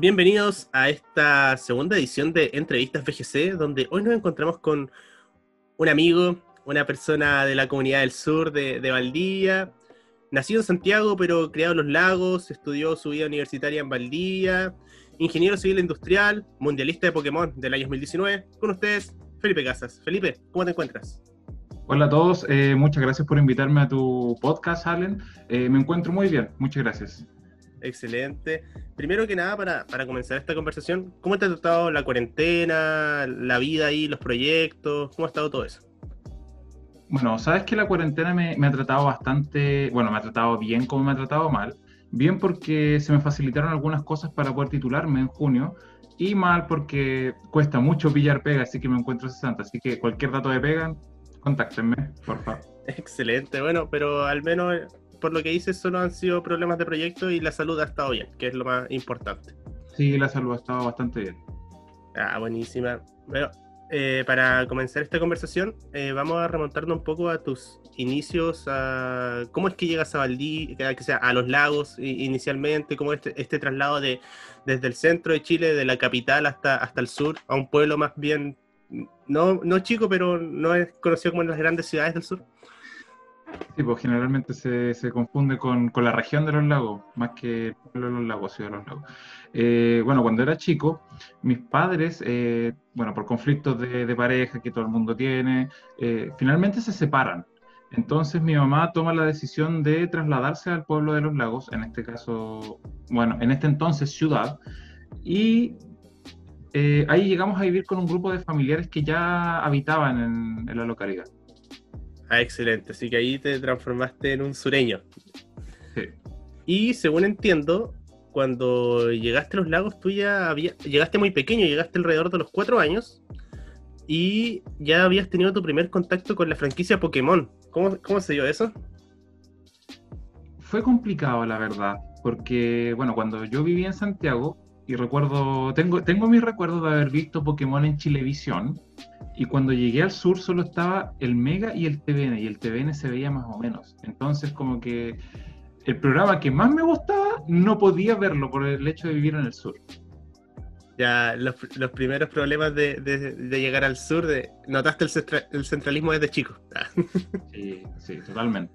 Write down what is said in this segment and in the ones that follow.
Bienvenidos a esta segunda edición de Entrevistas VGC, donde hoy nos encontramos con un amigo, una persona de la comunidad del sur de, de Valdivia, nacido en Santiago pero criado en los lagos, estudió su vida universitaria en Valdivia, ingeniero civil industrial, mundialista de Pokémon del año 2019. Con ustedes, Felipe Casas. Felipe, ¿cómo te encuentras? Hola a todos, eh, muchas gracias por invitarme a tu podcast, Allen. Eh, me encuentro muy bien, muchas gracias. Excelente. Primero que nada, para, para, comenzar esta conversación, ¿cómo te ha tratado la cuarentena, la vida ahí, los proyectos? ¿Cómo ha estado todo eso? Bueno, sabes que la cuarentena me, me, ha tratado bastante, bueno, me ha tratado bien como me ha tratado mal. Bien porque se me facilitaron algunas cosas para poder titularme en junio y mal porque cuesta mucho pillar pega, así que me encuentro 60. Así que cualquier dato de pega, contáctenme, por favor. Excelente, bueno, pero al menos por lo que dices solo han sido problemas de proyecto y la salud ha estado bien, que es lo más importante. Sí, la salud ha estado bastante bien. Ah, buenísima. Bueno, eh, para comenzar esta conversación, eh, vamos a remontarnos un poco a tus inicios, a cómo es que llegas a Valdivia, que sea a los lagos inicialmente, cómo este, este traslado de desde el centro de Chile, de la capital hasta, hasta el sur, a un pueblo más bien, no, no chico, pero no es conocido como en las grandes ciudades del sur. Sí, pues generalmente se, se confunde con, con, la región de los lagos, más que los lagos, ciudad de los lagos. Eh, bueno, cuando era chico, mis padres, eh, bueno, por conflictos de, de, pareja que todo el mundo tiene, eh, finalmente se separan. Entonces mi mamá toma la decisión de trasladarse al pueblo de los lagos, en este caso, bueno, en este entonces ciudad, y ahí llegamos a vivir con un grupo de familiares que ya habitaban en la localidad. Ah, excelente. Así que ahí te transformaste en un sureño. Sí. Y según entiendo, cuando llegaste a los lagos, tú ya había, llegaste muy pequeño, llegaste alrededor de los cuatro años y ya habías tenido tu primer contacto con la franquicia Pokémon. ¿Cómo, cómo se dio eso? Fue complicado, la verdad, porque, bueno, cuando yo vivía en Santiago, y recuerdo, tengo, tengo mis recuerdos de haber visto Pokémon en Chilevisión, y cuando llegué al sur solo estaba el Mega y el TVN, y el TVN se veía más o menos. Entonces como que el programa que más me gustaba no podía verlo por el hecho de vivir en el sur. Ya los, los primeros problemas de, de, de, llegar al sur, de, notaste el, el centralismo desde chico. sí, sí, totalmente.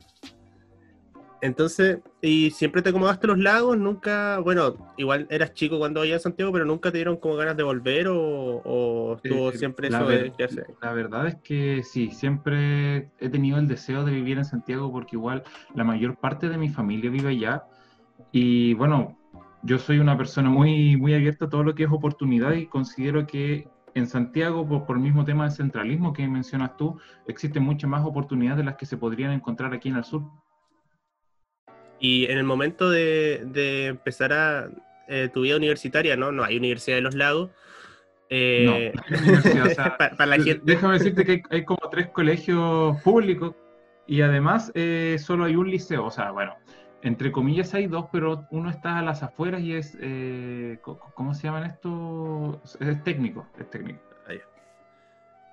Entonces, ¿y siempre te acomodaste los lagos? Nunca, bueno, igual eras chico cuando vivía en Santiago, pero nunca te dieron como ganas de volver o, o estuvo eh, siempre eso ver, de? La verdad es que sí, siempre he tenido el deseo de vivir en Santiago porque igual la mayor parte de mi familia vive allá y bueno, yo soy una persona muy, muy abierta a todo lo que es oportunidad y considero que en Santiago, por, por el mismo tema del centralismo que mencionas tú, existen muchas más oportunidades de las que se podrían encontrar aquí en el sur. Y en el momento de, de empezar a eh, tu vida universitaria, ¿no? No hay Universidad de los Lagos. Eh, no, o sea, para, para la gente... Déjame decirte que hay, hay, como tres colegios públicos y además eh, solo hay un liceo. O sea, bueno, entre comillas hay dos, pero uno está a las afueras y es, eh, ¿cómo se llaman esto? Es técnico, es técnico.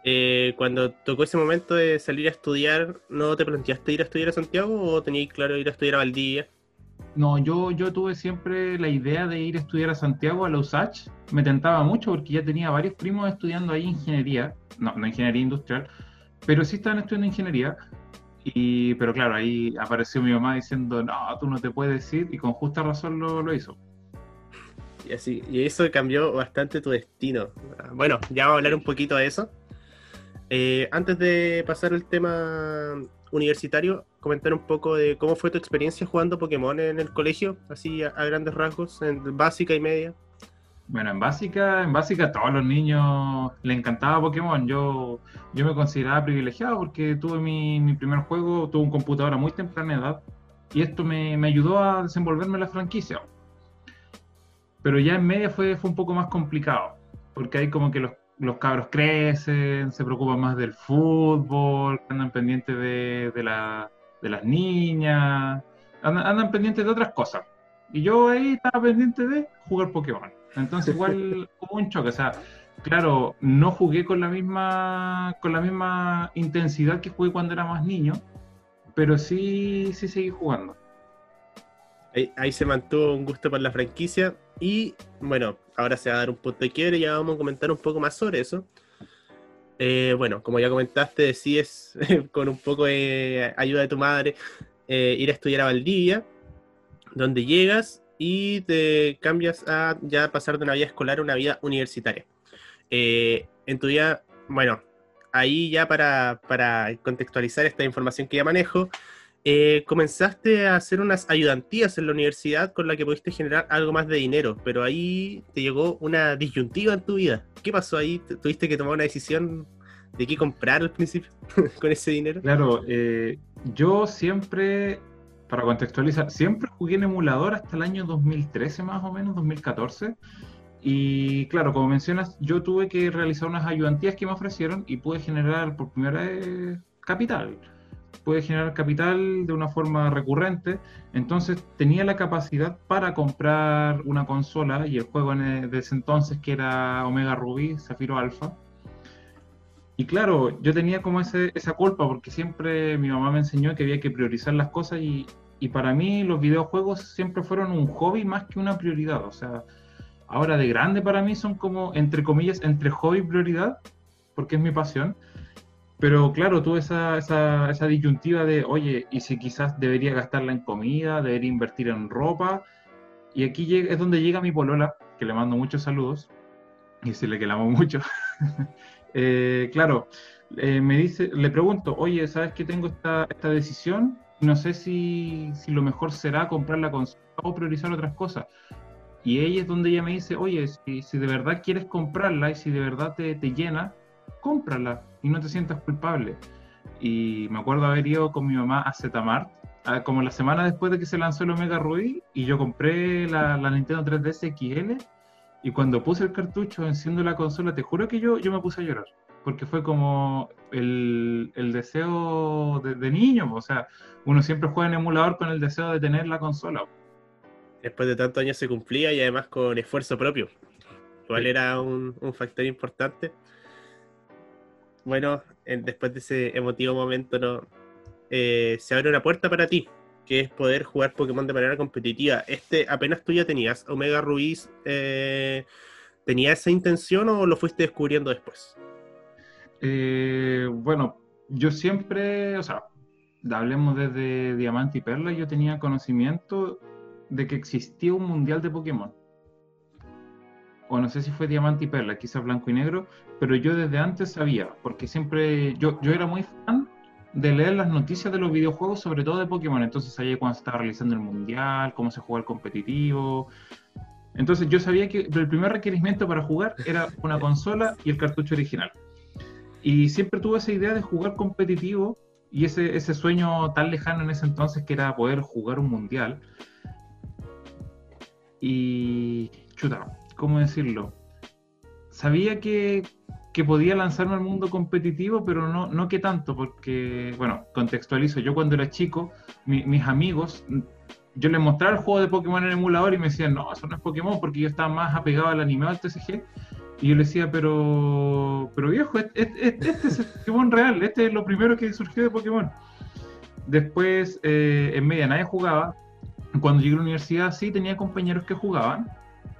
Eh, cuando tocó ese momento de salir a estudiar, ¿no te planteaste ir a estudiar a Santiago o tenías claro ir a estudiar a Valdivia? No, yo, yo tuve siempre la idea de ir a estudiar a Santiago, a la USACH. Me tentaba mucho porque ya tenía varios primos estudiando ahí ingeniería, no, no ingeniería industrial, pero sí estaban estudiando ingeniería. Y, pero claro, ahí apareció mi mamá diciendo, no, tú no te puedes ir, y con justa razón lo, lo hizo. Y así, y eso cambió bastante tu destino. Bueno, ya vamos a hablar un poquito de eso. Eh, antes de pasar al tema universitario, comentar un poco de cómo fue tu experiencia jugando Pokémon en el colegio, así a, grandes rasgos, en básica y media. Bueno, en básica, en básica a todos los niños les encantaba Pokémon. Yo, yo me consideraba privilegiado porque tuve mi, mi primer juego, tuve un computador a muy temprana edad y esto me, me ayudó a desenvolverme en la franquicia. Pero ya en media fue, fue un poco más complicado, porque hay como que los los cabros crecen, se preocupan más del fútbol, andan pendientes de, de, la, de las niñas, andan, andan, pendientes de otras cosas. Y yo ahí estaba pendiente de jugar Pokémon. Entonces igual hubo un choque. O sea, claro, no jugué con la misma, con la misma intensidad que jugué cuando era más niño, pero sí, sí seguí jugando. Ahí, se mantuvo un gusto por la franquicia y bueno, ahora se va a dar un punto de quiebre y ya vamos a comentar un poco más sobre eso. Eh, bueno, como ya comentaste, decides con un poco de ayuda de tu madre eh, ir a estudiar a Valdivia, donde llegas y te cambias a ya pasar de una vida escolar a una vida universitaria. Eh, en tu vida, bueno, ahí ya para, para contextualizar esta información que ya manejo, eh, comenzaste a hacer unas ayudantías en la universidad con la que pudiste generar algo más de dinero, pero ahí te llegó una disyuntiva en tu vida. ¿Qué pasó ahí? ¿Tuviste que tomar una decisión de qué comprar al principio con ese dinero? Claro, eh, yo siempre, para contextualizar, siempre jugué en emulador hasta el año 2013 más o menos, 2014. Y claro, como mencionas, yo tuve que realizar unas ayudantías que me ofrecieron y pude generar por primera vez capital puede generar capital de una forma recurrente, entonces tenía la capacidad para comprar una consola y el juego en de ese entonces que era Omega Ruby, Zafiro Alpha. Y claro, yo tenía como ese, esa culpa porque siempre mi mamá me enseñó que había que priorizar las cosas y, y para mí los videojuegos siempre fueron un hobby más que una prioridad. O sea, ahora de grande para mí son como, entre comillas, entre hobby y prioridad, porque es mi pasión pero claro, tuve esa, esa, esa, disyuntiva de, oye, ¿y si quizás debería gastarla en comida, debería invertir en ropa? Y aquí es donde llega mi polola, que le mando muchos saludos, y decirle que la amo mucho. eh, claro, eh, me dice, le pregunto, oye, ¿sabes que tengo esta, esta decisión? No sé si, si, lo mejor será comprar la consola o priorizar otras cosas. Y ella es donde ella me dice, oye, si, si de verdad quieres comprarla y si de verdad te, te llena, cómprala y no te sientas culpable. Y me acuerdo haber ido con mi mamá a Zetamart, como la semana después de que se lanzó el Omega Ruby, y yo compré la, Nintendo 3DS XL, y cuando puse el cartucho enciendo la consola, te juro que yo, yo me puse a llorar, porque fue como el, el deseo de, niño, o sea, uno siempre juega en emulador con el deseo de tener la consola. Después de tantos años se cumplía y además con esfuerzo propio, cuál era un, un factor importante bueno, después de ese emotivo momento, ¿no? Eh, se abre una puerta para ti, que es poder jugar Pokémon de manera competitiva. Este, apenas tú ya tenías Omega Ruiz, eh, ¿tenía esa intención o lo fuiste descubriendo después? Eh, bueno, yo siempre, o sea, hablemos desde Diamante y Perla, yo tenía conocimiento de que existía un mundial de Pokémon o no sé si fue Diamante y Perla, quizás Blanco y Negro, pero yo desde antes sabía, porque siempre yo, yo era muy fan de leer las noticias de los videojuegos, sobre todo de Pokémon, entonces sabía cuando se estaba realizando el mundial, cómo se juega el competitivo. Entonces yo sabía que el primer requerimiento para jugar era una consola y el cartucho original. Y siempre tuve esa idea de jugar competitivo y ese, ese sueño tan lejano en ese entonces que era poder jugar un mundial. Y chuta, ¿cómo decirlo? Sabía que, que, podía lanzarme al mundo competitivo, pero no, no que tanto, porque, bueno, contextualizo, yo cuando era chico, mis amigos, yo les mostraba el juego de Pokémon en el emulador y me decían, no, eso no es Pokémon, porque yo estaba más apegado al anime, al TCG, y yo les decía, pero, pero viejo, este, es el Pokémon real, este es lo primero que surgió de Pokémon. Después, eh, en media nadie jugaba. Cuando llegué a la universidad sí tenía compañeros que jugaban,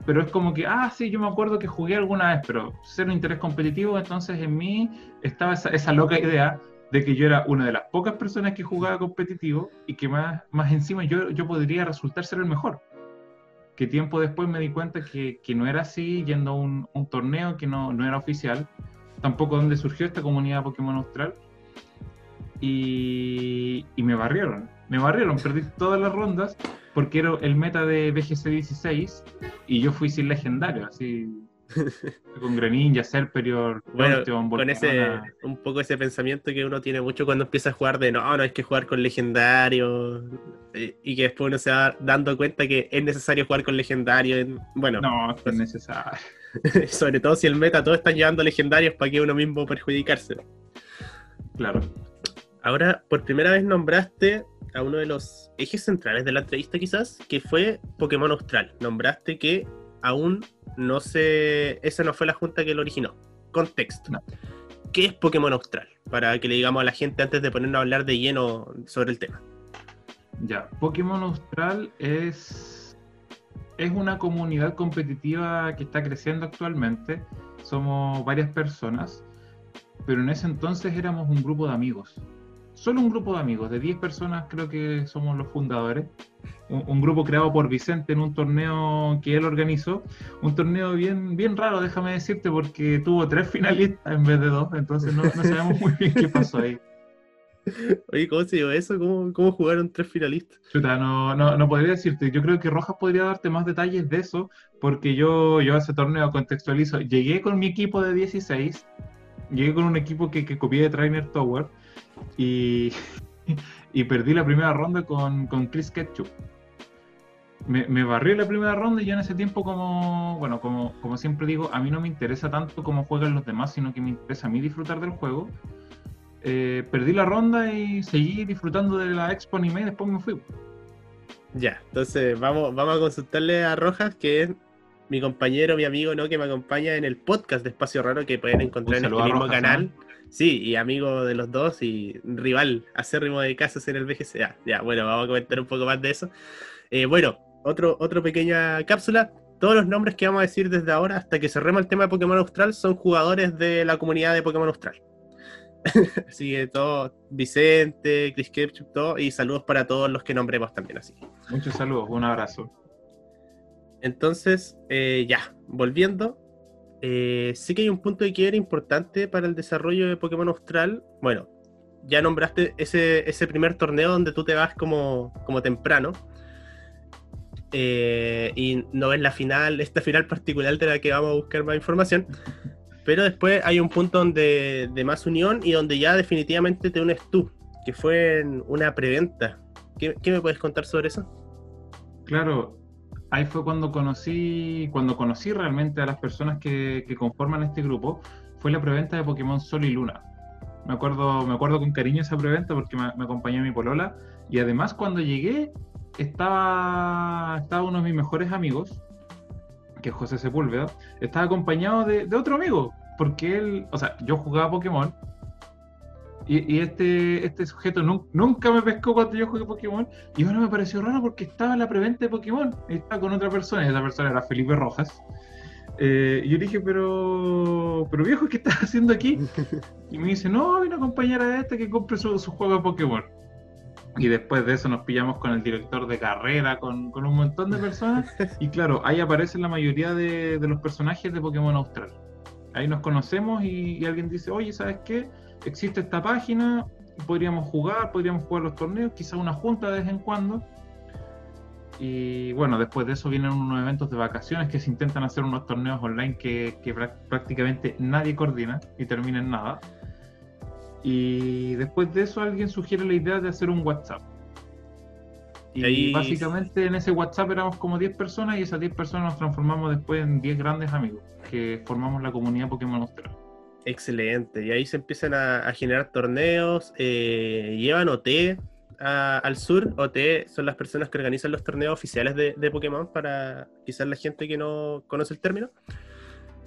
pero es como que, ah, sí, yo me acuerdo que jugué alguna vez, pero un interés competitivo, entonces en mí estaba esa, esa, loca idea de que yo era una de las pocas personas que jugaba competitivo y que más, más encima yo, yo podría resultar ser el mejor. Que tiempo después me di cuenta que, que no era así, yendo a un, un torneo que no, no, era oficial, tampoco donde surgió esta comunidad Pokémon Austral, y, y me barrieron, me barrieron, perdí todas las rondas porque era el meta de BGC 16 y yo fui sin legendario, así con Greninja, Serperior, bueno, con ese un poco ese pensamiento que uno tiene mucho cuando empieza a jugar de no, no hay que jugar con legendario eh, y que después uno se va dando cuenta que es necesario jugar con legendario, bueno, no, es necesario. sobre todo si el meta todos están llevando legendarios para que uno mismo perjudicarse. Claro. Ahora, por primera vez nombraste a uno de los ejes centrales de la entrevista quizás, que fue Pokémon Austral. Nombraste que aún no se... Esa no fue la junta que lo originó. Contexto. ¿Qué es Pokémon Austral? Para que le digamos a la gente antes de ponernos a hablar de lleno sobre el tema. Ya, Pokémon Austral es, es una comunidad competitiva que está creciendo actualmente. Somos varias personas, pero en ese entonces éramos un grupo de amigos. Solo un grupo de amigos, de 10 personas creo que somos los fundadores. Un, un grupo creado por Vicente en un torneo que él organizó. Un torneo bien, bien raro, déjame decirte, porque tuvo tres finalistas en vez de dos, entonces no, no sabemos muy bien qué pasó ahí. Oye, ¿cómo se dio eso? ¿Cómo, cómo jugaron tres finalistas? Chuta, no, no, no podría decirte. Yo creo que Rojas podría darte más detalles de eso, porque yo, yo a ese torneo contextualizo. Llegué con mi equipo de 16, llegué con un equipo que, que copié de Trainer Tower y, y perdí la primera ronda con, con Chris Ketchup. Me, me barrí la primera ronda y yo en ese tiempo como, bueno, como, como siempre digo, a mí no me interesa tanto cómo juegan los demás, sino que me interesa a mí disfrutar del juego. Eh, perdí la ronda y seguí disfrutando de la Expo Anime y después me fui. Ya, entonces vamos, vamos a consultarle a Rojas, que es mi compañero, mi amigo, ¿no? Que me acompaña en el podcast de Espacio Raro que pueden encontrar en este mismo Rojas, canal. Sí, y amigo de los dos y rival acérrimo de casos en el VGC. Ya, ya, bueno, vamos a comentar un poco más de eso. Eh, bueno, otro, otro pequeña cápsula. Todos los nombres que vamos a decir desde ahora hasta que cerremos el tema de Pokémon Austral son jugadores de la comunidad de Pokémon Austral. así que todo, Vicente, Chris Ketchup, todo, y saludos para todos los que nombremos también así. Muchos saludos, un abrazo. Entonces, eh, ya, volviendo, eh, sí que hay un punto de quiebre importante para el desarrollo de Pokémon Austral. Bueno, ya nombraste ese, ese primer torneo donde tú te vas como, como temprano. eh, y no ves la final, esta final particular de la que vamos a buscar más información. Pero después hay un punto donde, de más unión y donde ya definitivamente te unes tú, que fue una preventa. ¿Qué, qué me puedes contar sobre eso? Claro, ahí fue cuando conocí, cuando conocí realmente a las personas que, que conforman este grupo, fue la preventa de Pokémon Sol y Luna. Me acuerdo, me acuerdo con cariño esa preventa porque me, me acompañó mi polola. Y además cuando llegué, estaba, estaba uno de mis mejores amigos, que es José Sepúlveda, estaba acompañado de, de otro amigo, porque él, o sea, yo jugaba Pokémon. Y, y este, este sujeto nun- nunca me pescó cuando yo jugué Pokémon. Y ahora me pareció raro porque estaba en la preventa de Pokémon. Estaba con otra persona. Y esa persona era Felipe Rojas. Eh, y yo dije, pero, pero viejo, ¿qué estás haciendo aquí? Y me dice, no, vine a acompañar a este que compre su, su juego de Pokémon. Y después de eso nos pillamos con el director de carrera, con, con un montón de personas. Y claro, ahí aparecen la mayoría de, de los personajes de Pokémon Austral. Ahí nos conocemos y, y alguien dice, oye, ¿sabes qué? Existe esta página, podríamos jugar, podríamos jugar los torneos, quizá una junta de vez en cuando. Y bueno, después de eso vienen unos eventos de vacaciones que se intentan hacer unos torneos online que, que prá- prácticamente nadie coordina y termina en nada. Y después de eso alguien sugiere la idea de hacer un WhatsApp. Y Ahí- básicamente en ese WhatsApp éramos como 10 personas y esas 10 personas nos transformamos después en 10 grandes amigos que formamos la comunidad Pokémon Austral. Excelente. Y ahí se empiezan a, a generar torneos. eh, llevan OT a- al sur. OT son las personas que organizan los torneos oficiales de, de Pokémon para quizás la gente que no conoce el término.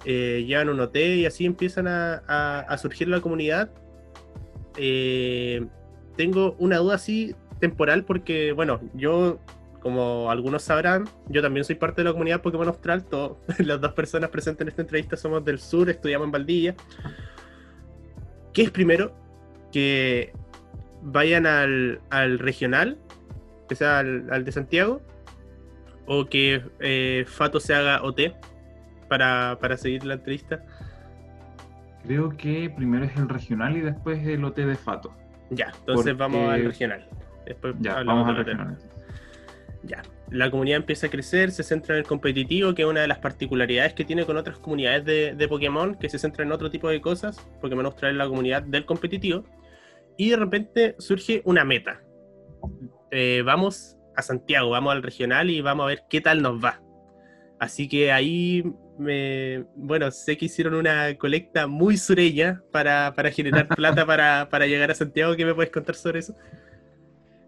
Eh, llevan un OT y así empiezan a, a- surgir la comunidad. Eh, tengo una duda así temporal porque, bueno, yo, como algunos sabrán, yo también soy parte de la comunidad Pokémon Austral. Todas las dos personas presentes en esta entrevista somos del sur, estudiamos en Valdivia. ¿Qué es primero? Que vayan al, al regional, que sea al, al de Santiago, o que eh, Fato se haga OT para, para seguir la entrevista. Creo que primero es el regional y después el OT de Fato. Ya, entonces Porque- vamos al regional. Después Ya, hablamos vamos al regional. Ya, la comunidad empieza a crecer, se centra en el competitivo, que es una de las particularidades que tiene con otras comunidades de, de Pokémon, que se centra en otro tipo de cosas. Pokémon Austral es la comunidad del competitivo. Y de repente surge una meta. Eh, vamos a Santiago, vamos al regional y vamos a ver qué tal nos va. Así que ahí, me, bueno, sé que hicieron una colecta muy sureña para, para generar plata para, para llegar a Santiago. ¿Qué me puedes contar sobre eso?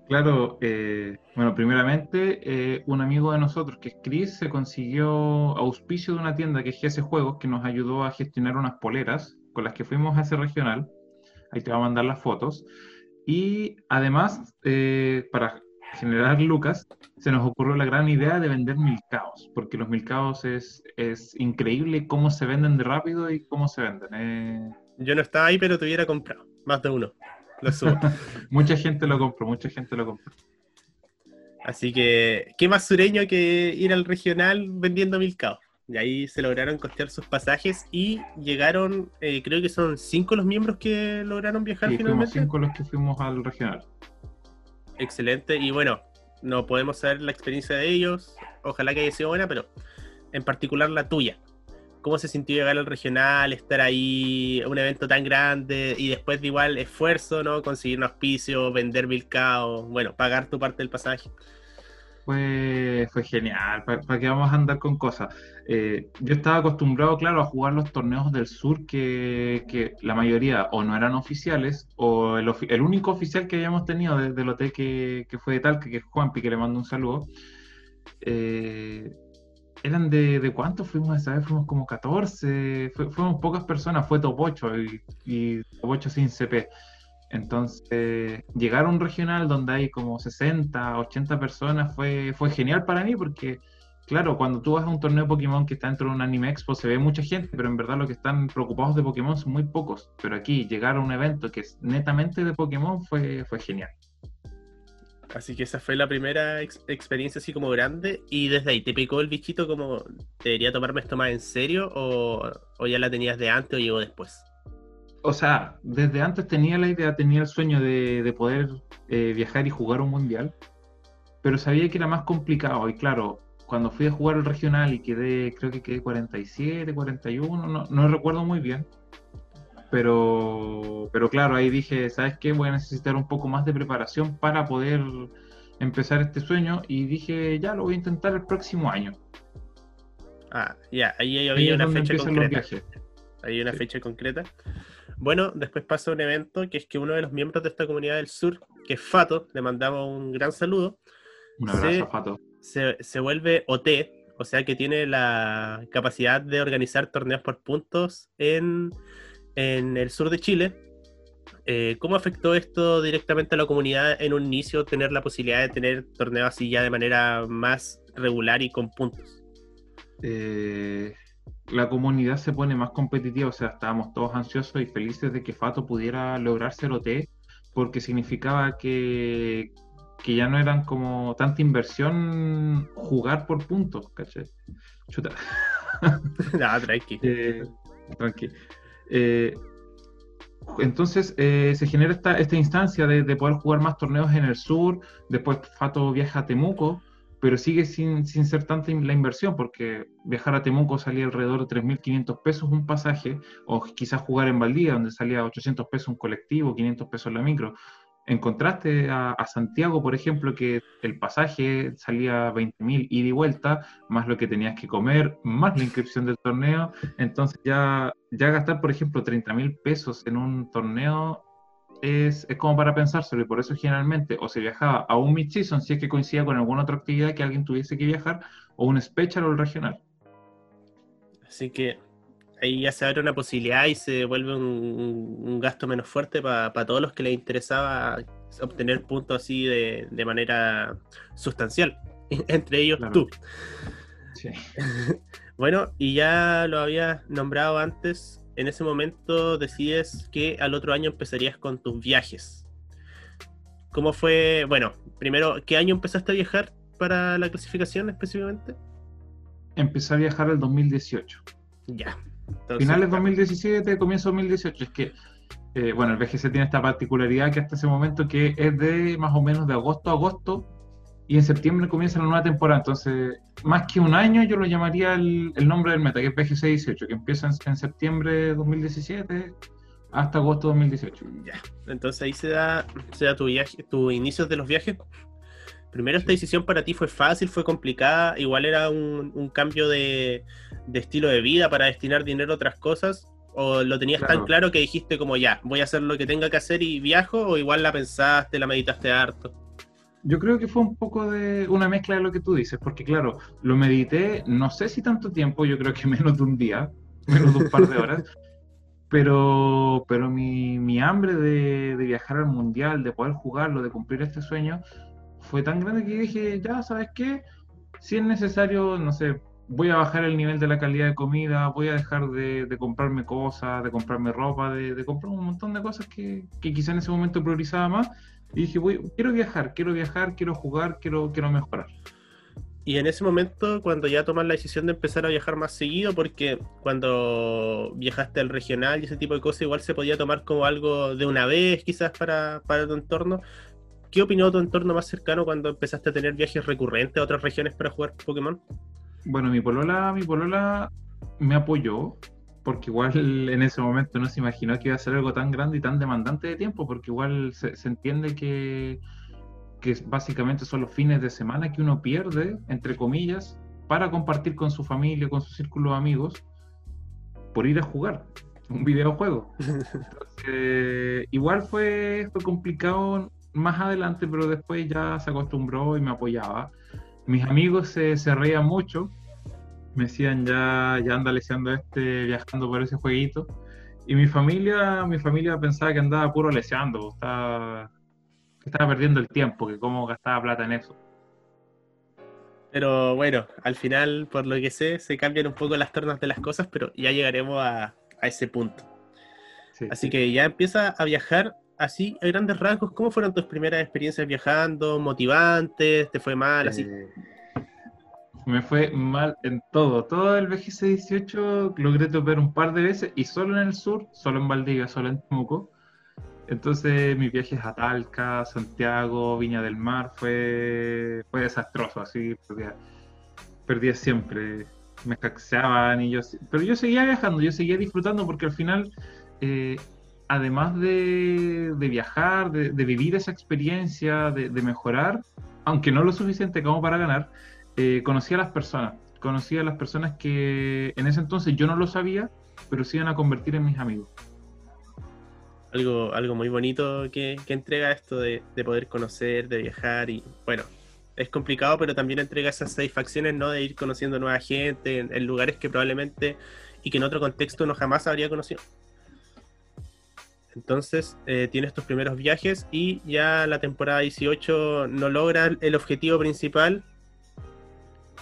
Claro, eh, bueno, primeramente, eh, un amigo de nosotros, que es Chris, se consiguió auspicio de una tienda que es Juegos, que nos ayudó a gestionar unas poleras con las que fuimos a ese regional. Ahí te va a mandar las fotos. Y además, eh, para generar lucas, se nos ocurrió la gran idea de vender milcaos, porque los milcaos es, es increíble cómo se venden de rápido y cómo se venden. Eh. Yo no estaba ahí, pero te hubiera comprado, más de uno. Lo subo. mucha gente lo compró, mucha gente lo compró. Así que, ¿qué más sureño que ir al regional vendiendo milcaos? Y ahí se lograron costear sus pasajes y llegaron, eh, creo que son cinco los miembros que lograron viajar sí, finalmente. cinco los que fuimos al regional. Excelente. Y bueno, no podemos saber la experiencia de ellos. Ojalá que haya sido buena, pero en particular la tuya. ¿Cómo se sintió llegar al regional, estar ahí, un evento tan grande y después de igual esfuerzo, ¿no? Conseguir un auspicio, vender milcao, bueno, pagar tu parte del pasaje fue, fue genial. ¿Para, qué vamos a andar con cosas? Eh, yo estaba acostumbrado, claro, a jugar los torneos del sur que, que la mayoría o no eran oficiales o el, el único oficial que habíamos tenido del hotel que, que, fue de tal, que, que es Juanpi, que le mando un saludo. Eh, eran de, de cuántos fuimos esa vez, fuimos como 14, fuimos pocas personas, fue Top 8 y, y Top 8 sin CP. Entonces, llegar a un regional donde hay como 60, 80 personas fue, fue genial para mí porque, claro, cuando tú vas a un torneo de Pokémon que está dentro de un anime expo se ve mucha gente, pero en verdad los que están preocupados de Pokémon son muy pocos. Pero aquí, llegar a un evento que es netamente de Pokémon fue, fue genial. Así que esa fue la primera ex experiencia así como grande. Y desde ahí, ¿te picó el bichito como debería tomarme esto más en serio? ¿O, o ya la tenías de antes o llegó después? o sea, desde antes tenía la idea, tenía el sueño de, de poder eh, viajar y jugar un mundial, pero sabía que era más complicado. Y claro, cuando fui a jugar el regional y quedé, creo que quedé 47, 41, no, no recuerdo muy bien. Pero, pero claro, ahí dije, ¿sabes qué? Voy a necesitar un poco más de preparación para poder empezar este sueño. Y dije, ya lo voy a intentar el próximo año. Ah, ya, ahí había una fecha concreta. Hay una fecha concreta. Bueno, después pasa un evento que es que uno de los miembros de esta comunidad del sur, que es Fato, le mandamos un gran saludo. Un abrazo, se, Fato. Se, se, vuelve OT, o sea que tiene la capacidad de organizar torneos por puntos en, en el sur de Chile. Eh, ¿Cómo afectó esto directamente a la comunidad en un inicio, tener la posibilidad de tener torneos así ya de manera más regular y con puntos? Eh, la comunidad se pone más competitiva, o sea, estábamos todos ansiosos y felices de que Fato pudiera lograr ser OT, porque significaba que, que ya no eran como tanta inversión jugar por puntos, ¿cachai? Chuta. no, tranqui. Eh, tranqui. Eh, entonces eh, se genera esta, instancia de, de, poder jugar más torneos en el sur, después Fato viaja a Temuco, pero sigue sin, sin ser tanta la inversión, porque viajar a Temuco salía alrededor de 3.500 pesos un pasaje, o quizás jugar en Valdía, donde salía 800 pesos un colectivo, 500 pesos la micro. En contraste a, Santiago, por ejemplo, que el pasaje salía 20.000 ida y vuelta, más lo que tenías que comer, más la inscripción del torneo, entonces ya, ya gastar, por ejemplo, 30.000 pesos en un torneo es, es, como para pensárselo y por eso generalmente o se viajaba a un mid-season si es que coincidía con alguna otra actividad que alguien tuviese que viajar o un special o el regional. Así que ahí ya se abre una posibilidad y se vuelve un, un gasto menos fuerte para pa todos los que les interesaba obtener puntos así de, de manera sustancial, entre ellos claro. tú. Sí. bueno, y ya lo había nombrado antes, en ese momento decides que al otro año empezarías con tus viajes. ¿Cómo fue? Bueno, primero, ¿qué año empezaste a viajar para la clasificación específicamente? Empecé a viajar el 2018. Ya. Entonces, Finales 2017, comienzo 2018. Es que, eh, bueno, el VGC tiene esta particularidad que hasta ese momento que es de más o menos de agosto a agosto y en septiembre comienza la nueva temporada. Entonces, más que un año, yo lo llamaría el, el nombre del meta, que es PGC 18, que empieza en, en, septiembre de 2017 hasta agosto de 2018. Ya, entonces ahí se da, se da tu viaje, tu inicio de los viajes. Primero, esta decisión para ti fue fácil, fue complicada, igual era un, un cambio de, de, estilo de vida para destinar dinero a otras cosas. ¿O lo tenías claro. tan claro que dijiste como ya, voy a hacer lo que tenga que hacer y viajo? ¿O igual la pensaste, la meditaste harto? Yo creo que fue un poco de una mezcla de lo que tú dices, porque claro, lo medité, no sé si tanto tiempo, yo creo que menos de un día, menos de un par de horas, pero, pero mi, mi hambre de, de, viajar al mundial, de poder jugarlo, de cumplir este sueño, fue tan grande que dije, ya, ¿sabes qué? Si es necesario, no sé, voy a bajar el nivel de la calidad de comida, voy a dejar de, comprarme cosas, de comprarme ropa, de, comprar un montón de cosas que, que, quizá en ese momento priorizaba más. Y dije, voy, quiero viajar, quiero viajar, quiero jugar, quiero, quiero mejorar. Y en ese momento, cuando ya tomas la decisión de empezar a viajar más seguido, porque cuando viajaste al regional y ese tipo de cosas, igual se podía tomar como algo de una vez, quizás para, para tu entorno. ¿Qué opinó tu entorno más cercano cuando empezaste a tener viajes recurrentes a otras regiones para jugar Pokémon? Bueno, mi polola, mi polola me apoyó, porque igual en ese momento no se imaginó que iba a ser algo tan grande y tan demandante de tiempo, porque igual se, entiende que, que básicamente son los fines de semana que uno pierde, entre comillas, para compartir con su familia, con su círculo de amigos, por ir a jugar un videojuego. igual fue, fue complicado más adelante, pero después ya se acostumbró y me apoyaba. Mis amigos se, se reían mucho, me decían ya, ya anda leseando este, viajando por ese jueguito. Y mi familia, mi familia pensaba que andaba puro leseando, estaba, estaba perdiendo el tiempo, que cómo gastaba plata en eso. Pero bueno, al final, por lo que sé, se cambian un poco las tornas de las cosas, pero ya llegaremos a, a ese punto. Así que ya empieza a viajar así, a grandes rasgos, ¿cómo fueron tus primeras experiencias viajando? ¿Motivantes? ¿Te fue mal? Así. Eh, me fue mal en todo. Todo el VGC 18 logré tocar un par de veces y solo en el sur, solo en Valdivia, solo en Temuco. Entonces mis viajes a Talca, Santiago, Viña del Mar fue, fue desastroso, así perdía, perdía siempre, me escaseaban y yo... Pero yo seguía viajando, yo seguía disfrutando porque al final eh, además de, viajar, de, vivir esa experiencia, de, mejorar, aunque no lo suficiente como para ganar, eh, conocí a las personas. Conocí a las personas que en ese entonces yo no lo sabía, pero se iban a convertir en mis amigos. Algo, algo muy bonito que, entrega esto de, poder conocer, de viajar y bueno, es complicado, pero también entrega esas satisfacciones, ¿no? De ir conociendo nueva gente en lugares que probablemente y que en otro contexto no jamás habría conocido. Entonces eh, tienes tus primeros viajes y ya la temporada 18 no logra el objetivo principal,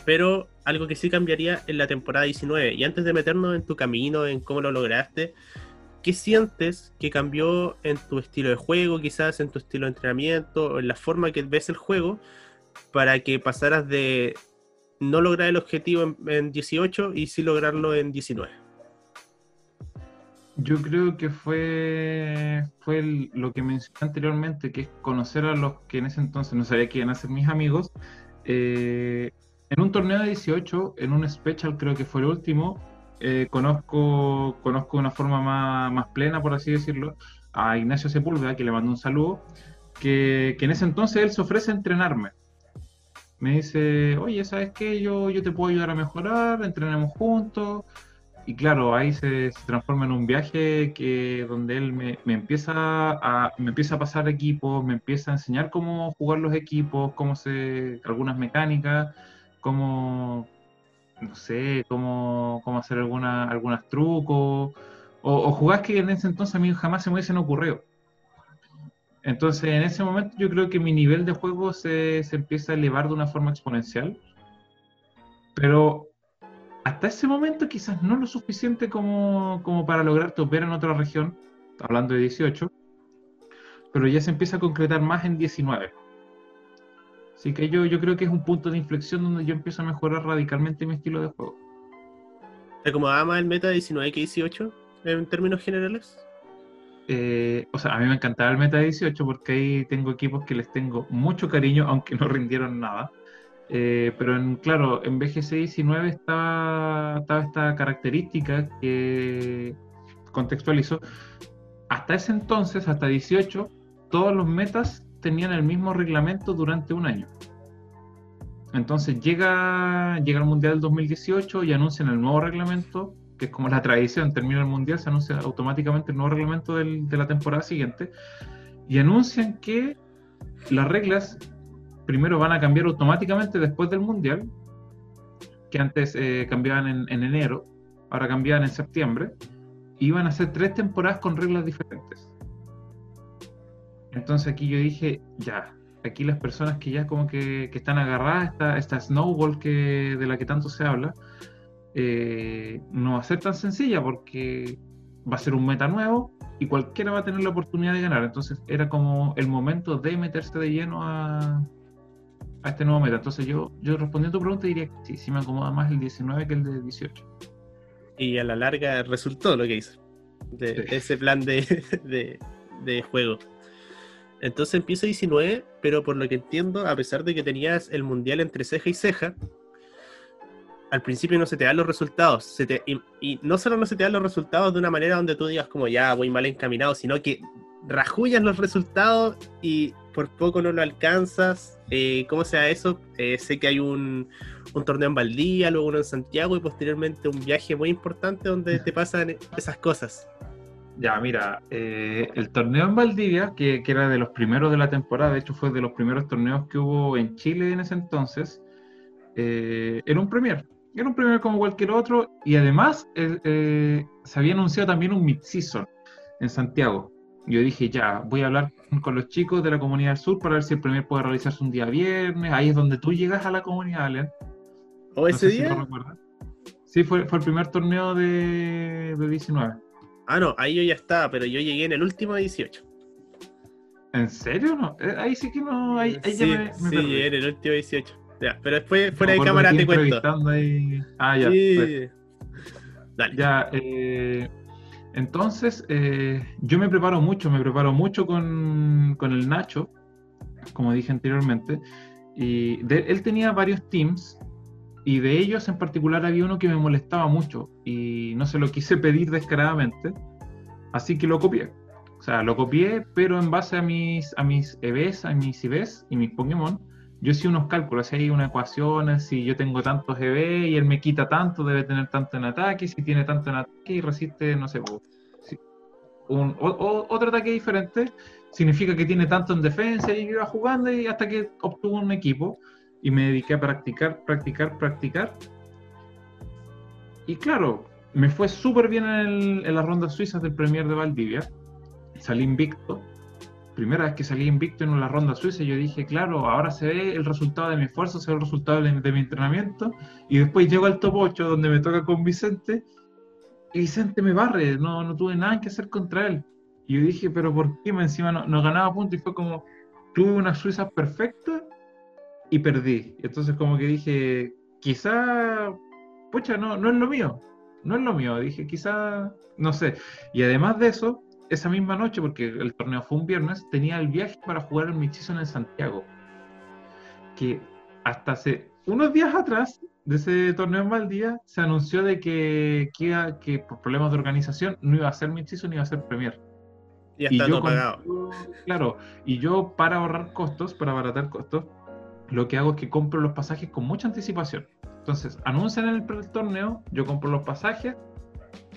pero algo que sí cambiaría en la temporada 19. Y antes de meternos en tu camino, en cómo lo lograste, ¿qué sientes que cambió en tu estilo de juego, quizás en tu estilo de entrenamiento, en la forma que ves el juego, para que pasaras de no lograr el objetivo en, en 18 y sí lograrlo en 19? Yo creo que fue, fue lo que mencioné anteriormente, que es conocer a los que en ese entonces no sabía que iban a ser mis amigos. Eh, en un torneo de 18, en un special creo que fue el último, eh, conozco, conozco de una forma más, más, plena, por así decirlo, a Ignacio Sepúlveda, que le mando un saludo, que, que, en ese entonces él se ofrece a entrenarme. Me dice, oye, ¿sabes qué? Yo, yo te puedo ayudar a mejorar, entrenemos juntos y claro, ahí se, transforma en un viaje que donde él me, empieza a, me empieza a pasar equipos, me empieza a enseñar cómo jugar los equipos, cómo se, algunas mecánicas, cómo, no sé, cómo, cómo hacer alguna, algunos trucos, o, o que en ese entonces a mí jamás se me hubiesen ocurrido. Entonces, en ese momento yo creo que mi nivel de juego se, se empieza a elevar de una forma exponencial, pero hasta ese momento quizás no lo suficiente como, para lograr topear en otra región, hablando de 18, pero ya se empieza a concretar más en 19. Así que yo, yo creo que es un punto de inflexión donde yo empiezo a mejorar radicalmente mi estilo de juego. ¿Te acomodaba más el meta 19 que 18 en términos generales? Eh, o sea, a mí me encantaba el meta 18 porque ahí tengo equipos que les tengo mucho cariño, aunque no rindieron nada. Eh, pero en, claro, en BGC 19 estaba, estaba esta característica que contextualizó. Hasta ese entonces, hasta 18, todos los metas tenían el mismo reglamento durante un año. Entonces llega, llega el Mundial del 2018 y anuncian el nuevo reglamento, que es como la tradición, termina el Mundial, se anuncia automáticamente el nuevo reglamento de la temporada siguiente, y anuncian que las reglas primero van a cambiar automáticamente después del Mundial, que antes eh, cambiaban en, enero, ahora cambiaban en septiembre, y van a ser tres temporadas con reglas diferentes. Entonces aquí yo dije, ya, aquí las personas que ya como que, que están agarradas, esta, esta snowball que, de la que tanto se habla, eh, no va a ser tan sencilla porque va a ser un meta nuevo y cualquiera va a tener la oportunidad de ganar. Entonces era como el momento de meterse de lleno a, a este nuevo meta. Entonces yo, yo respondiendo a tu pregunta diría que sí, sí me acomoda más el 19 que el de 18. Y a la larga resultó lo que hizo. De Sí. ese plan de, de- de juego. Entonces empieza 19, pero por lo que entiendo, a pesar de que tenías el mundial entre ceja y ceja, al principio no se te dan los resultados. Se te- y, y no solo no se te dan los resultados de una manera donde tú digas como ya voy mal encaminado, sino que rajullas los resultados y por poco no lo alcanzas. Eh, ¿Cómo sea eso? Eh, sé que hay un, torneo en Valdivia, luego uno en Santiago y posteriormente un viaje muy importante donde te pasan esas cosas. Ya, mira, eh, el torneo en Valdivia, que, que era de los primeros de la temporada, de hecho fue de los primeros torneos que hubo en Chile en ese entonces, era un premier, era un premier como cualquier otro, y además se había anunciado también un mid-season en Santiago. Yo dije, ya, voy a hablar con los chicos de la comunidad del sur para ver si el premier puede realizarse un día viernes, ahí es donde tú llegas a la comunidad, Allen. ¿O No ese si día? recuerdas. Sí, fue, fue el primer torneo de, de 19. Ah, no, ahí yo ya estaba, pero yo llegué en el último de 18. ¿En serio? No, Eh, ahí sí que no. Ahí, ahí sí, ya me, me sí, llegué en el último de 18. Ya, pero después, fuera de cámara, te cuento. ahí. Ah, ya. Sí. pues. Dale. Ya, eh, entonces, eh, yo me preparo mucho, me preparo mucho con, con el Nacho, como dije anteriormente, y de- él tenía varios teams, y de ellos en particular había uno que me molestaba mucho, y no se lo quise pedir descaradamente, así que lo copié. O sea, lo copié, pero en base a mis, a mis EVs, a mis IVs y mis Pokémon, yo hice unos cálculos, hay una ecuación, si yo tengo tantos EV y él me quita tanto, debe tener tanto en ataque, si tiene tanto en ataque y resiste, no sé, si- un, o- o- otro ataque diferente, significa que tiene tanto en defensa y iba jugando y hasta que obtuvo un equipo. Y me dediqué a practicar, practicar, practicar. Y claro, me fue súper bien en, el- en las rondas suizas del Premier de Valdivia, salí invicto, primera vez que salí invicto en una ronda suiza, yo dije, claro, ahora se ve el resultado de mi esfuerzo, se ve el resultado de, mi entrenamiento, y después llego al top 8 donde me toca con Vicente, y Vicente me barre, no, no tuve nada que hacer contra él. Y yo dije, pero ¿por qué? Me encima no, no ganaba puntos y fue como, tuve una suiza perfecta y perdí. Entonces como que dije, quizá, pucha, no, no es lo mío, no es lo mío, dije, quizá, no sé. Y además de eso, esa misma noche, porque el torneo fue un viernes, tenía el viaje para jugar el Mid-Season en Santiago. Que hasta hace unos días atrás de ese torneo en Valdía se anunció de que, que, que por problemas de organización no iba a ser Mid-Season, iba a ser Premier. Ya Y está yo todo pagado. con- claro, y yo para ahorrar costos, para abaratar costos, lo que hago es que compro los pasajes con mucha anticipación. Entonces, anuncian el, el torneo, yo compro los pasajes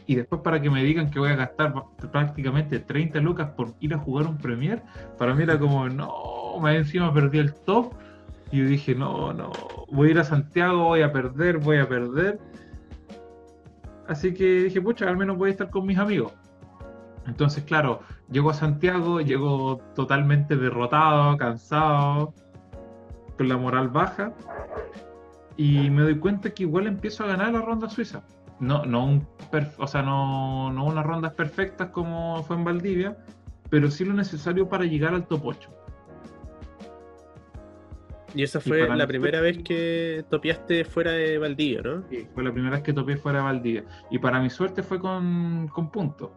y después para que me digan que voy a gastar prácticamente 30 lucas por ir a jugar un Premier, para mí era como, no, más encima perdí el top. Y yo dije, no, no, voy a ir a Santiago, voy a perder, voy a perder. Así que dije, pucha, al menos voy a estar con mis amigos. Entonces, claro, llego a Santiago, llego totalmente derrotado, cansado, con la moral baja, y me doy cuenta que igual empiezo a ganar la ronda suiza. No, no, un o sea, no, no unas rondas perfectas como fue en Valdivia, pero sí lo necesario para llegar al top 8. Y esa fue la primera vez que topiaste fuera de Valdivia, ¿no? Sí, fue la primera vez que topé fuera de Valdivia. Y para mi suerte fue con, con puntos.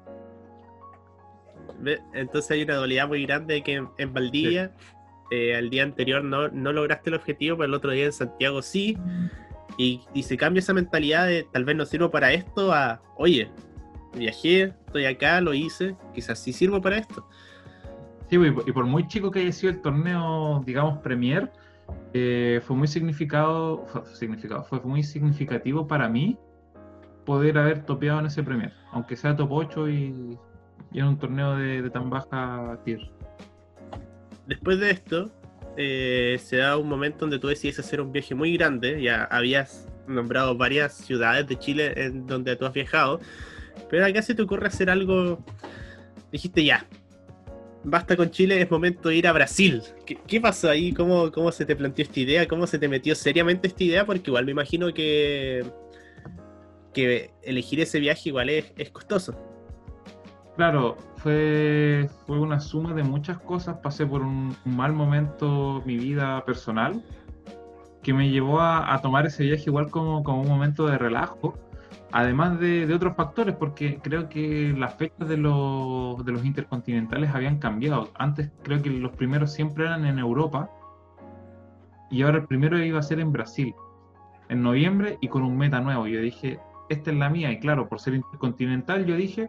Entonces hay una dualidad muy grande de que en, en Valdivia eh, al día anterior no, no lograste el objetivo, pero el otro día en Santiago sí. Y, y se cambia esa mentalidad de tal vez no sirvo para esto a, oye, viajé, estoy acá, lo hice, quizás sí sirvo para esto. Sí, y por- y por muy chico que haya sido el torneo, digamos, Premier, eh, fue muy significado, fue, significado, fue muy significativo para mí poder haber topeado en ese Premier, aunque sea top 8 y, y en un torneo de, de tan baja tier. Después de esto, eh, se da un momento donde tú decides hacer un viaje muy grande. Ya habías nombrado varias ciudades de Chile en donde tú has viajado, pero acá se te ocurre hacer algo. Dijiste ya, basta con Chile, es momento de ir a Brasil. ¿Qué, pasó ahí? ¿Cómo, ¿Cómo se te planteó esta idea? ¿Cómo se te metió seriamente esta idea? Porque igual me imagino que, que elegir ese viaje igual es, costoso. Claro, fue, fue una suma de muchas cosas. Pasé por un, mal momento en mi vida personal que me llevó a, tomar ese viaje igual como, como un momento de relajo además de, otros factores, porque creo que las fechas de los, de los intercontinentales habían cambiado. Antes creo que los primeros siempre eran en Europa y ahora el primero iba a ser en Brasil, en noviembre y con un meta nuevo. Yo dije, esta es la mía y claro, por ser intercontinental yo dije,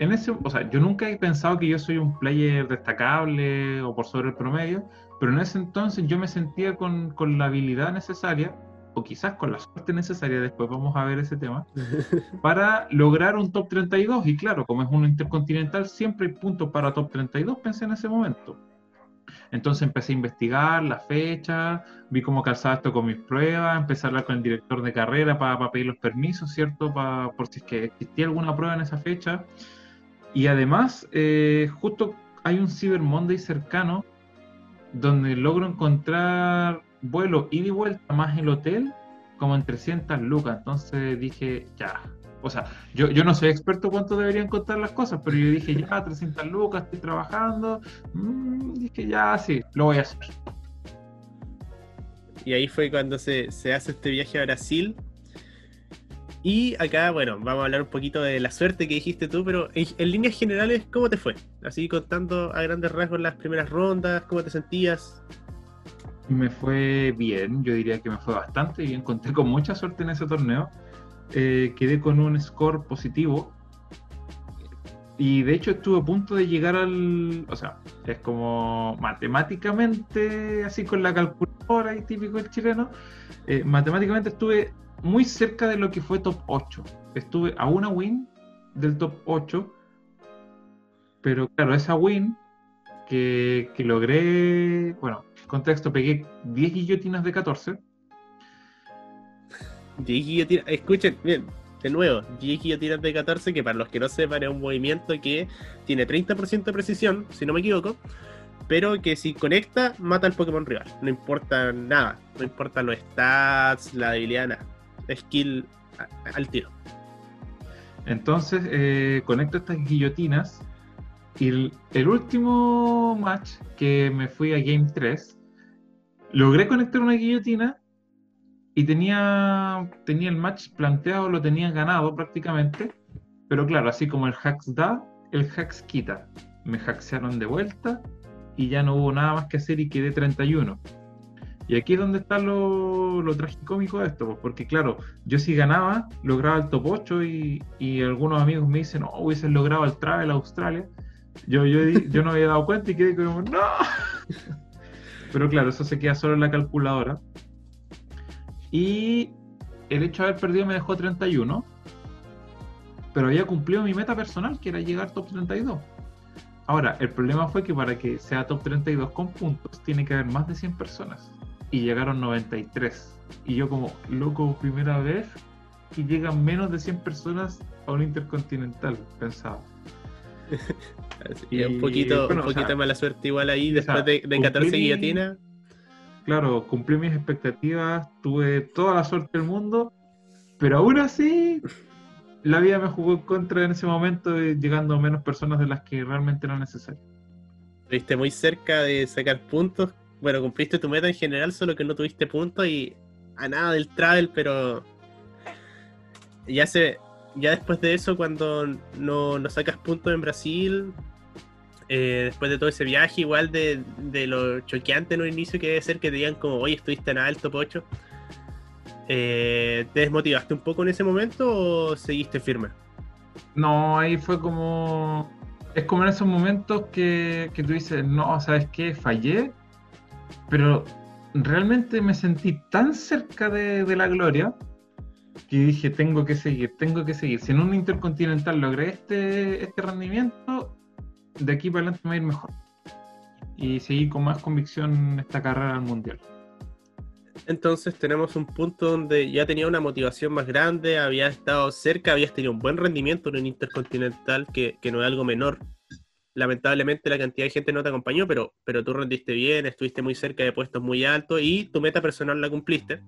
en ese, o sea, yo nunca he pensado que yo soy un player destacable o por sobre el promedio, pero en ese entonces yo me sentía con, con la habilidad necesaria o quizás con la suerte necesaria, después vamos a ver ese tema, para lograr un top 32. Y claro, como es un intercontinental, siempre hay puntos para top 32, pensé en ese momento. Entonces empecé a investigar la fecha, vi cómo calzaba esto con mis pruebas, empecé a hablar con el director de carrera para, pedir los permisos, ¿cierto? Para, por si es que existía alguna prueba en esa fecha. Y además, eh, justo hay un Cyber Monday cercano donde logro encontrar vuelo ida y vuelta más el hotel como en 300 lucas. Entonces dije, ya. O sea, yo, yo no soy experto cuánto deberían contar las cosas, pero yo dije, ya, 300 lucas, estoy trabajando. Mm, dije, ya, sí, lo voy a hacer. Y ahí fue cuando se, se hace este viaje a Brasil. Y acá, bueno, vamos a hablar un poquito de la suerte que dijiste tú, pero en, líneas generales, ¿cómo te fue? Así contando a grandes rasgos las primeras rondas, ¿cómo te sentías? me fue bien, yo diría que me fue bastante bien, conté con mucha suerte en ese torneo, eh, quedé con un score positivo y de hecho estuve a punto de llegar al, o sea, es como matemáticamente, así con la calculadora y típico del chileno, eh, matemáticamente estuve muy cerca de lo que fue top 8, estuve a una win del top 8, pero claro, esa win que, que logré, bueno, contexto, pegué 10 guillotinas de 14. 10 guillotinas, escuchen, bien, de nuevo, 10 guillotinas de 14, que para los que no sepan es un movimiento que tiene 30% de precisión, si no me equivoco, pero que si conecta, mata al Pokémon rival. No importa nada, no importa los stats, la debilidad, nada. Skill al tiro. Entonces, eh, conecto estas guillotinas y el, último match que me fui a Game 3, logré conectar una guillotina y tenía, tenía el match planteado, lo tenía ganado prácticamente. Pero claro, así como el hacks da, el hacks quita. Me hackearon de vuelta y ya no hubo nada más que hacer y quedé 31. Y aquí es donde está lo, lo tragicómico de esto, pues, porque claro, yo si ganaba, lograba el top 8 y, y algunos amigos me dicen, no, oh, logrado el Travel Australia. Yo, yo, yo no había dado cuenta y quedé como, no. Pero claro, eso se queda solo en la calculadora. Y el hecho de haber perdido me dejó 31. Pero había cumplido mi meta personal, que era llegar top 32. Ahora, el problema fue que para que sea top 32 con puntos, tiene que haber más de 100 personas. Y llegaron 93. Y yo como, loco, primera vez que llegan menos de 100 personas a un intercontinental, pensaba. y un poquito, un poquito mala suerte igual ahí después de, de 14 guillotinas. Claro, cumplí mis expectativas, tuve toda la suerte del mundo, pero aún así la vida me jugó en contra en ese momento, llegando a menos personas de las que realmente eran necesarias. Estuviste muy cerca de sacar puntos. Bueno, cumpliste tu meta en general, solo que no tuviste puntos y a nada del travel, pero ya se ya después de eso, cuando no, sacas puntos en Brasil, eh, después de todo ese viaje, igual de, lo choqueante en un inicio que debe ser que te digan como, oye, estuviste en alto, pocho. Eh, ¿Te desmotivaste un poco en ese momento o seguiste firme? No, ahí fue como... Es como en esos momentos que, que tú dices, no, ¿sabes qué? Fallé, pero realmente me sentí tan cerca de, la gloria que dije, tengo que seguir, tengo que seguir. Si en un intercontinental logré este, este rendimiento, de aquí para adelante me va a ir mejor. Y seguir con más convicción esta carrera al mundial. Entonces tenemos un punto donde ya tenía una motivación más grande, había estado cerca, habías tenido un buen rendimiento en un intercontinental que, que no es algo menor. Lamentablemente la cantidad de gente no te acompañó, pero, pero tú rendiste bien, estuviste muy cerca de puestos muy altos y tu meta personal la cumpliste.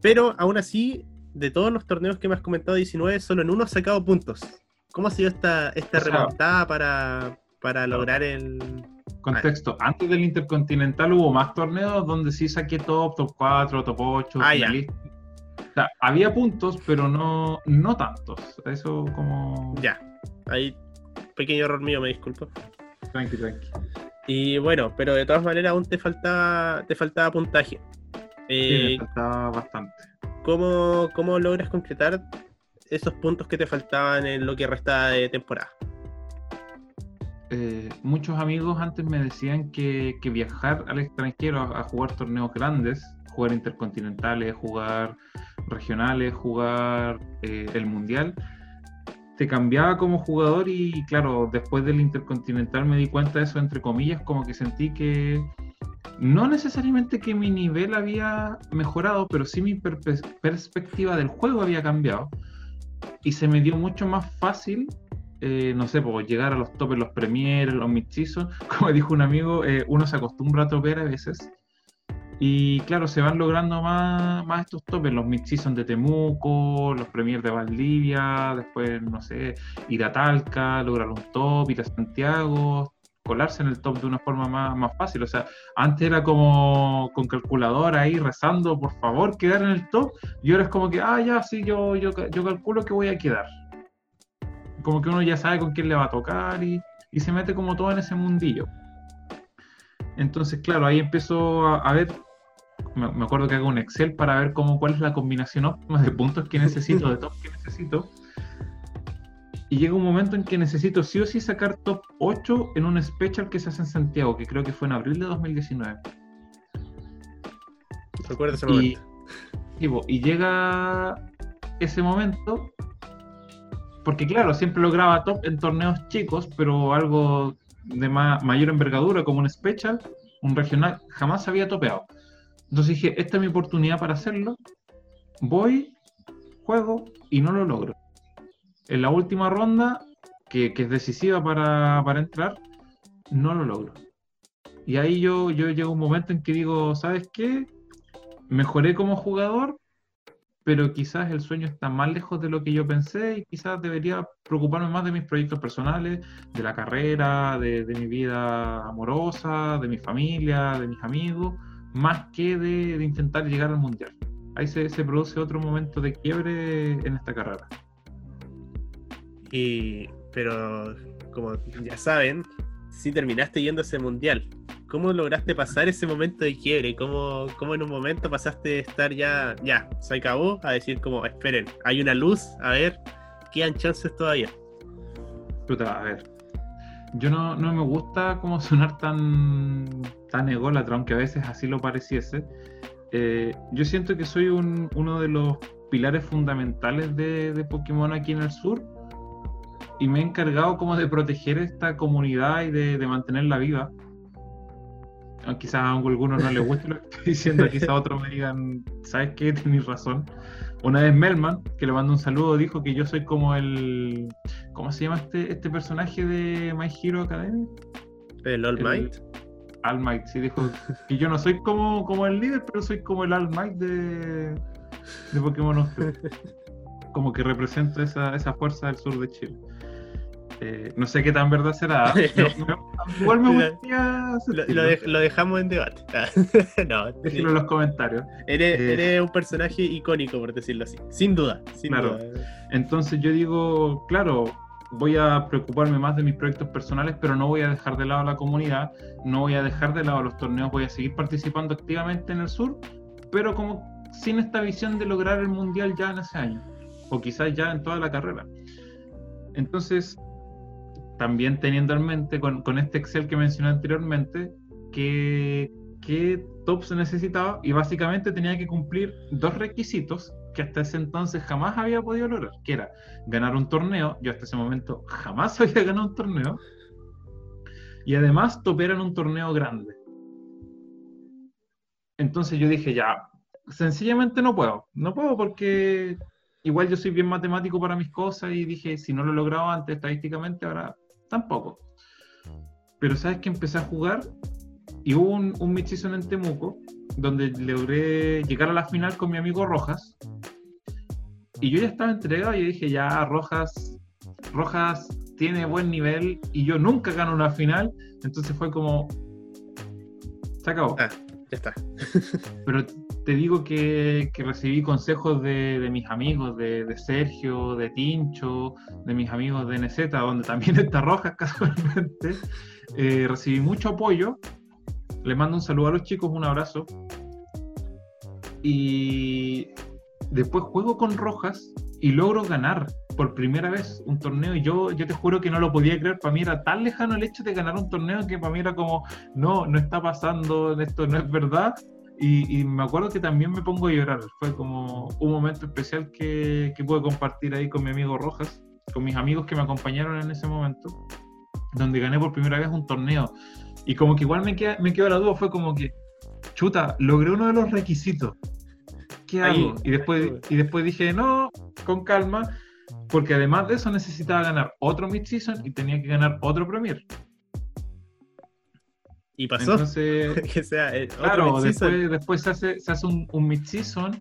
Pero aún así, de todos los torneos que me has comentado, 19, solo en uno has sacado puntos. ¿Cómo ha sido esta, esta remontada para, para lograr el... Contexto, antes del Intercontinental hubo más torneos donde sí saqué top, top 4, top 8, ah. O sea, había puntos, pero no, no tantos. Eso como... Ya, ahí pequeño error mío, me disculpo. Tranqui, tranqui. Y bueno, pero de todas maneras aún te faltaba, te faltaba puntaje. Eh, me faltaba bastante. ¿cómo, ¿Cómo logras concretar esos puntos que te faltaban en lo que restaba de temporada? Eh, muchos amigos antes me decían que, viajar al extranjero a, jugar torneos grandes, jugar intercontinentales, jugar regionales, jugar eh, el mundial, te cambiaba como jugador y claro, después del Intercontinental me di cuenta de eso, entre comillas, como que sentí que no necesariamente que mi nivel había mejorado, pero sí mi perspectiva del juego había cambiado. Y se me dio mucho más fácil, eh, no sé, pues, llegar a los topes, los premiers, los mixizos, como dijo un amigo, eh, uno se acostumbra a topear a veces y claro, se van logrando más, más estos topes, los mid-season de Temuco, los premiers de Valdivia, después, no sé, ir a Talca, lograr un top, ir a Santiago, colarse en el top de una forma más, más fácil. O sea, antes era como con calculadora ahí rezando, por favor, quedar en el top, y ahora es como que, ah, ya, sí, yo, yo, yo calculo que voy a quedar. Como que uno ya sabe con quién le va a tocar y, y se mete como todo en ese mundillo. Entonces, claro, ahí empezó a ver me, acuerdo que hago un Excel para ver cómo, cuál es la combinación óptima de puntos que necesito, de top que necesito. Y llega un momento en que necesito sí o sí sacar top 8 en un special que se hace en Santiago, que creo que fue en abril de 2019. Recuerda ese momento. Y, y llega ese momento, porque claro, siempre lograba top en torneos chicos, pero algo de mayor envergadura como un special, un regional, jamás había topeado. Entonces dije, esta es mi oportunidad para hacerlo. Voy, juego y no lo logro. En la última ronda, que, es decisiva para, entrar, no lo logro. Y ahí yo, yo llego a un momento en que digo, ¿sabes qué? Mejoré como jugador, pero quizás el sueño está más lejos de lo que yo pensé y quizás debería preocuparme más de mis proyectos personales, de la carrera, de mi vida amorosa, de mi familia, de mis amigos más que de, intentar llegar al mundial. Ahí se, produce otro momento de quiebre en esta carrera. Y, pero como ya saben, si terminaste yendo a ese mundial, ¿cómo lograste pasar ese momento de quiebre? ¿Cómo, cómo en un momento pasaste de estar ya, ya, se acabó, a decir como, esperen, hay una luz, a ver, quedan chances todavía? Puta, a ver, yo no, no me gusta como sonar tan, tan ególatra, aunque a veces así lo pareciese. Eh, yo siento que soy uno de los pilares fundamentales de, Pokémon aquí en el sur y me he encargado como de proteger esta comunidad y de, mantenerla viva. Quizás a algunos no les guste lo que estoy diciendo, quizás otros me digan, ¿sabes qué? Tienes razón. Una vez Melman, que le mando un saludo, dijo que yo soy como el. ¿Cómo se llama este, este personaje de My Hero Academy? El All Might. All Might, sí, dijo que yo no soy como, como el líder, pero soy como el All Might de, de Pokémon Como que represento esa, esa fuerza del sur de Chile. Eh, no sé qué tan verdad será. igual me gustaría. Lo, dejamos en debate. no, Déjenlo en los comentarios. Eres, eh, eres, un personaje icónico, por decirlo así. Sin duda. Sin claro. Entonces yo digo, claro, voy a preocuparme más de mis proyectos personales, pero no voy a dejar de lado la comunidad, no voy a dejar de lado los torneos, voy a seguir participando activamente en el sur, pero como sin esta visión de lograr el mundial ya en ese año, o quizás ya en toda la carrera. Entonces, también teniendo en mente con, este Excel que mencioné anteriormente, que, qué top necesitaba y básicamente tenía que cumplir dos requisitos que hasta ese entonces jamás había podido lograr, que era ganar un torneo, yo hasta ese momento jamás había ganado un torneo, y además topear en un torneo grande. Entonces yo dije, ya, sencillamente no puedo, no puedo porque igual yo soy bien matemático para mis cosas y dije, si no lo he logrado antes estadísticamente, ahora tampoco. Pero sabes que empecé a jugar y hubo un, un mid-season en Temuco donde logré llegar a la final con mi amigo Rojas. Y yo ya estaba entregado y dije, ya, Rojas, Rojas tiene buen nivel y yo nunca gano una final. Entonces fue como, se acabó. Ah, ya está. Pero te digo que, que recibí consejos de, de mis amigos, de, de Sergio, de Tincho, de mis amigos de NZ, donde también está Rojas casualmente. Eh, recibí mucho apoyo. Les mando un saludo a los chicos, un abrazo. Y después juego con Rojas y logro ganar por primera vez un torneo y yo, yo te juro que no lo podía creer, para mí era tan lejano el hecho de ganar un torneo que para mí era como, no, no está pasando, esto no es verdad. Y, y me acuerdo que también me pongo a llorar, fue como un momento especial que, que pude compartir ahí con mi amigo Rojas, con mis amigos que me acompañaron en ese momento, donde gané por primera vez un torneo. Y como que igual me, queda, me quedó la duda, fue como que, chuta, logré uno de los requisitos. ¿Qué Ahí. hago? Y después, y después dije, no, con calma, porque además de eso necesitaba ganar otro mid-season y tenía que ganar otro Premier. Y pasó. Entonces, que sea eh, claro, después, después se hace, se hace un, un mid-season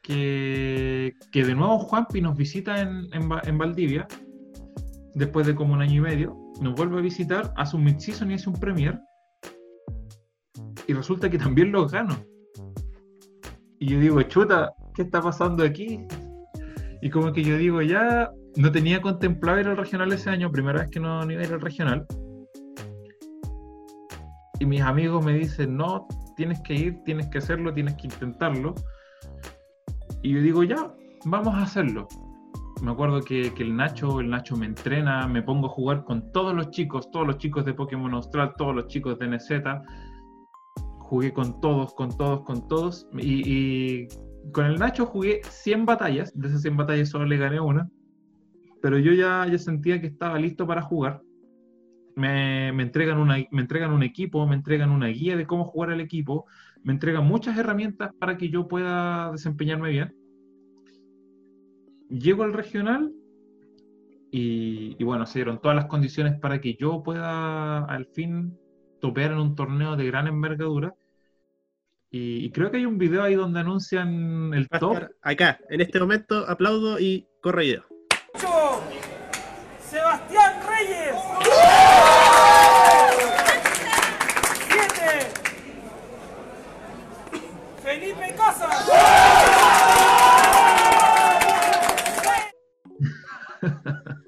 que, que de nuevo Juanpi nos visita en, en, en Valdivia, después de como un año y medio, nos vuelve a visitar, hace un mid-season y hace un Premier, y resulta que también los gano. Y yo digo, chuta, ¿qué está pasando aquí? Y como que yo digo, ya no tenía contemplado ir al regional ese año, primera vez que no, no iba a ir al regional. Y mis amigos me dicen, no, tienes que ir, tienes que hacerlo, tienes que intentarlo. Y yo digo, ya, vamos a hacerlo. Me acuerdo que, el Nacho, el Nacho me entrena, me pongo a jugar con todos los chicos, todos los chicos de Pokémon Austral, todos los chicos de NZ. Jugué con todos, con todos, con todos. Y, y con el Nacho jugué 100 batallas, de esas 100 batallas solo le gané una. Pero yo ya, ya sentía que estaba listo para jugar. Me, me entregan una, me entregan un equipo, me entregan una guía de cómo jugar el equipo, me entregan muchas herramientas para que yo pueda desempeñarme bien. Llego al regional y, y bueno, se dieron todas las condiciones para que yo pueda al fin topear en un torneo de gran envergadura. Y, y creo que hay un video ahí donde anuncian el top. acá, en este momento, aplaudo y corre video. Sebastián Reyes. Siete, Felipe Casas.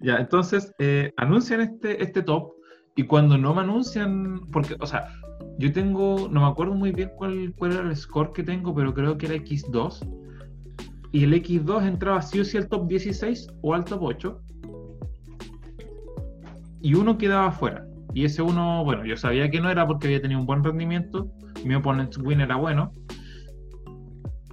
Ya, entonces eh, anuncian este, este top y cuando no me anuncian, porque, o sea, yo tengo, no me acuerdo muy bien cuál, cuál era el score que tengo, pero creo que era X2. Y el X2 entraba sí o sí al top 16 o al top 8. Y uno quedaba fuera. Y ese uno, bueno, yo sabía que no era porque había tenido un buen rendimiento. Mi opponent win era bueno.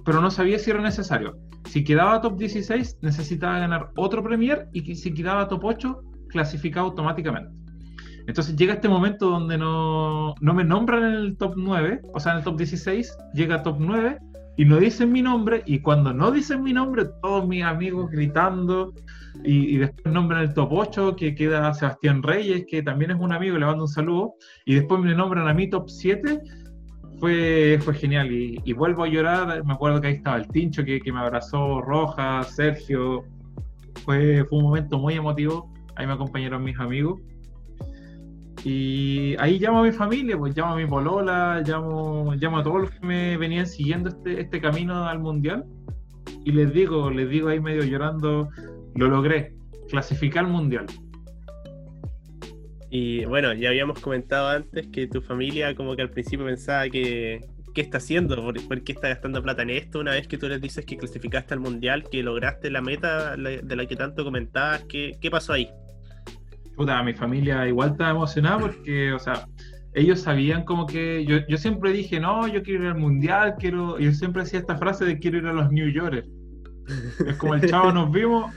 Pero no sabía si era necesario. Si quedaba top 16, necesitaba ganar otro Premier y si quedaba top 8, clasificaba automáticamente. Entonces llega este momento donde no, no me nombran en el top 9, o sea, en el top 16, llega top 9 y no dicen mi nombre. Y cuando no dicen mi nombre, todos mis amigos gritando. Y, y después nombran el top 8, que queda Sebastián Reyes, que también es un amigo, le mando un saludo. Y después me nombran a mí top 7 fue, fue genial y, vuelvo a llorar. Me acuerdo que ahí estaba el Tincho que, me abrazó, Rojas, Sergio. Fue, fue un momento muy emotivo. Ahí me acompañaron mis amigos. Y ahí llamo a mi familia, pues llamo a mi polola, llamo, llamo a todos los que me venían siguiendo este, este camino al mundial. Y les digo, les digo ahí medio llorando, lo logré, clasificar al mundial. Y bueno, ya habíamos comentado antes que tu familia como que al principio pensaba que ¿qué está haciendo? ¿Por, qué está gastando plata en esto? Una vez que tú les dices que clasificaste al mundial, que lograste la meta de la que tanto comentabas, ¿qué, qué pasó ahí? Puta, mi familia igual estaba emocionada porque, o sea, ellos sabían como que yo, yo siempre dije, no, yo quiero ir al mundial, quiero, yo siempre decía esta frase de quiero ir a los New Yorkers. Es como el chavo nos vimos,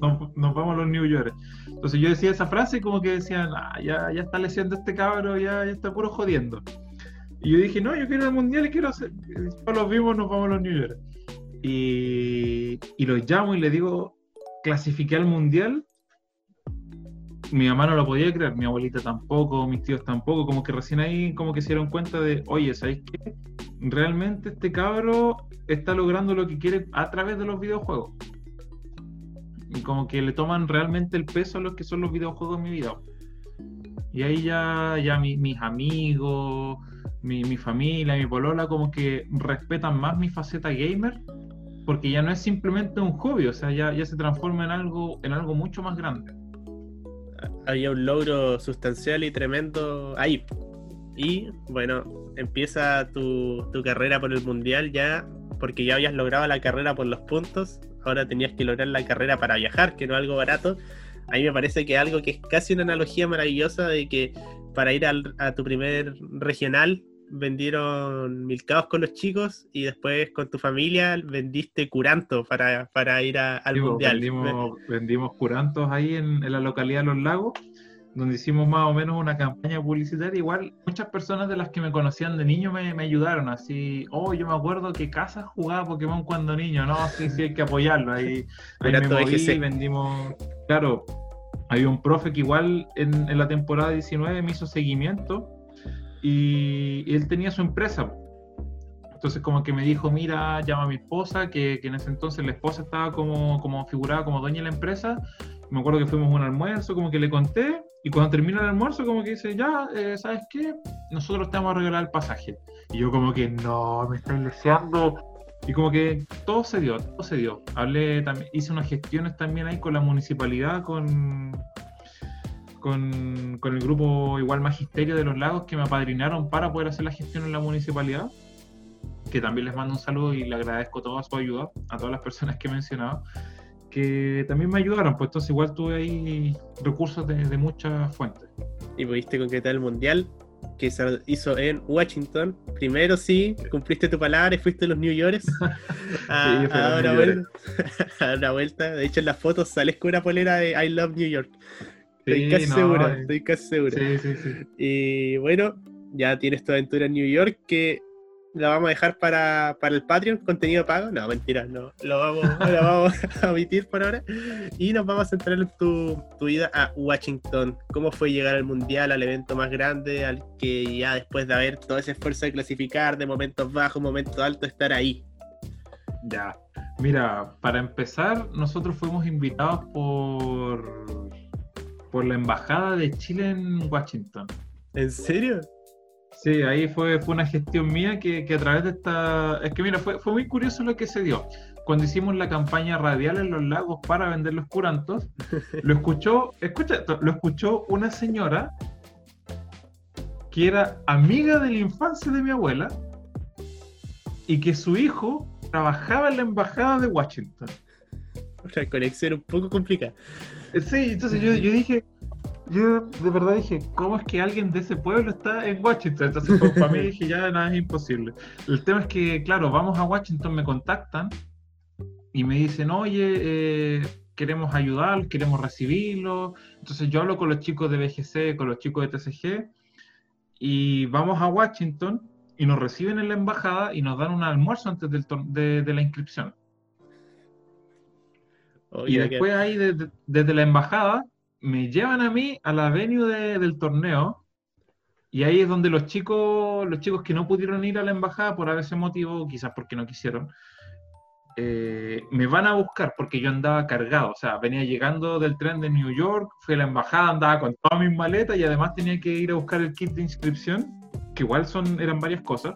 nos, vamos a los New Yorkers. Entonces yo decía esa frase y como que decían, ah, ya, ya está leyendo este cabro, ya, ya está puro jodiendo. Y yo dije, no, yo quiero al mundial y quiero hacer, los vimos, nos vamos a los New Yorkers. Y, los llamo y les digo, clasifiqué al mundial mi mamá no lo podía creer, mi abuelita tampoco, mis tíos tampoco, como que recién ahí como que se dieron cuenta de, oye, ¿sabéis qué? Realmente este cabro está logrando lo que quiere a través de los videojuegos. Y como que le toman realmente el peso a lo que son los videojuegos en mi vida. Y ahí ya, ya mis amigos, mi, mi, familia, mi polola, como que respetan más mi faceta gamer, porque ya no es simplemente un hobby, o sea, ya, ya se transforma en algo, en algo mucho más grande. Había un logro sustancial y tremendo ahí. Y bueno, empieza tu, tu carrera por el mundial ya, porque ya habías logrado la carrera por los puntos, ahora tenías que lograr la carrera para viajar, que no es algo barato. A mí me parece que algo que es casi una analogía maravillosa de que para ir al, a tu primer regional vendieron milcaos con los chicos y después con tu familia vendiste curanto para, para ir a, al Sí, pues, mundial. Vendimos, vendimos curantos ahí en, en la localidad de Los Lagos, donde hicimos más o menos una campaña publicitaria. Igual muchas personas de las que me conocían de niño me, me ayudaron, así, oh, yo me acuerdo que Casa jugaba Pokémon cuando niño, no, sí, sí, hay que apoyarlo. Ahí, ahí me moví, VGC. vendimos, claro, había un profe que igual en, en la temporada 19 me hizo seguimiento y, y él tenía su empresa. Entonces como que me dijo, mira, llama a mi esposa, que, que en ese entonces la esposa estaba como, como figurada como dueña de la empresa. Me acuerdo que fuimos a un almuerzo, como que le conté, y cuando termina el almuerzo como que dice, ya, eh, ¿sabes qué? Nosotros te vamos a regalar el pasaje. Y yo como que, no, me están deseando. Y como que todo se dio, todo se dio. Hablé también, hice unas gestiones también ahí con la municipalidad, con, con, con el grupo igual Magisterio de los Lagos que me apadrinaron para poder hacer la gestión en la municipalidad. Que también les mando un saludo y le agradezco toda su ayuda a todas las personas que he mencionado. Que también me ayudaron, pues entonces igual tuve ahí recursos de, de muchas fuentes. Y pudiste concretar el mundial que se hizo en Washington. Primero sí, cumpliste tu palabra y fuiste a los New Yorkers a, Sí, fui a dar una New vuelta, a dar una vuelta. De hecho, en las fotos sales con una polera de I Love New York. Estoy Sí, casi no, seguro, eh. estoy casi seguro. Sí, sí, sí. Y bueno, ya tienes tu aventura en New York que la vamos a dejar para, para el Patreon, contenido pago. No, mentira, no. Lo vamos, lo vamos a omitir por ahora. Y nos vamos a centrar en tu, tu ida a Washington. ¿Cómo fue llegar al Mundial, al evento más grande, al que ya después de haber todo ese esfuerzo de clasificar, de momentos bajos, momentos altos, estar ahí? Ya. Mira, para empezar, nosotros fuimos invitados por, por la Embajada de Chile en Washington. ¿En serio? Sí, ahí fue, fue una gestión mía que, que a través de esta... Es que mira, fue, fue muy curioso lo que se dio. Cuando hicimos la campaña radial en los lagos para vender los curantos, lo escuchó, escucha, esto, lo escuchó una señora que era amiga de la infancia de mi abuela y que su hijo trabajaba en la embajada de Washington. Una conexión un poco complicada. Eh, Sí, entonces yo, yo dije, yo de verdad dije, ¿cómo es que alguien de ese pueblo está en Washington? Entonces pues, para mí dije, ya nada es imposible. El tema es que, claro, vamos a Washington, me contactan y me dicen, oye, eh, queremos ayudar, queremos recibirlo. Entonces yo hablo con los chicos de BGC, con los chicos de TCG y vamos a Washington y nos reciben en la embajada y nos dan un almuerzo antes del de- de la inscripción. Y que- después ahí desde la embajada me llevan a mí a la venue de- del torneo y ahí es donde los chicos, los chicos que no pudieron ir a la embajada por ese motivo, quizás porque no quisieron, eh, me van a buscar porque yo andaba cargado, o sea, venía llegando del tren de New York, fui a la embajada, andaba con todas mis maletas y además tenía que ir a buscar el kit de inscripción, que igual son, eran varias cosas.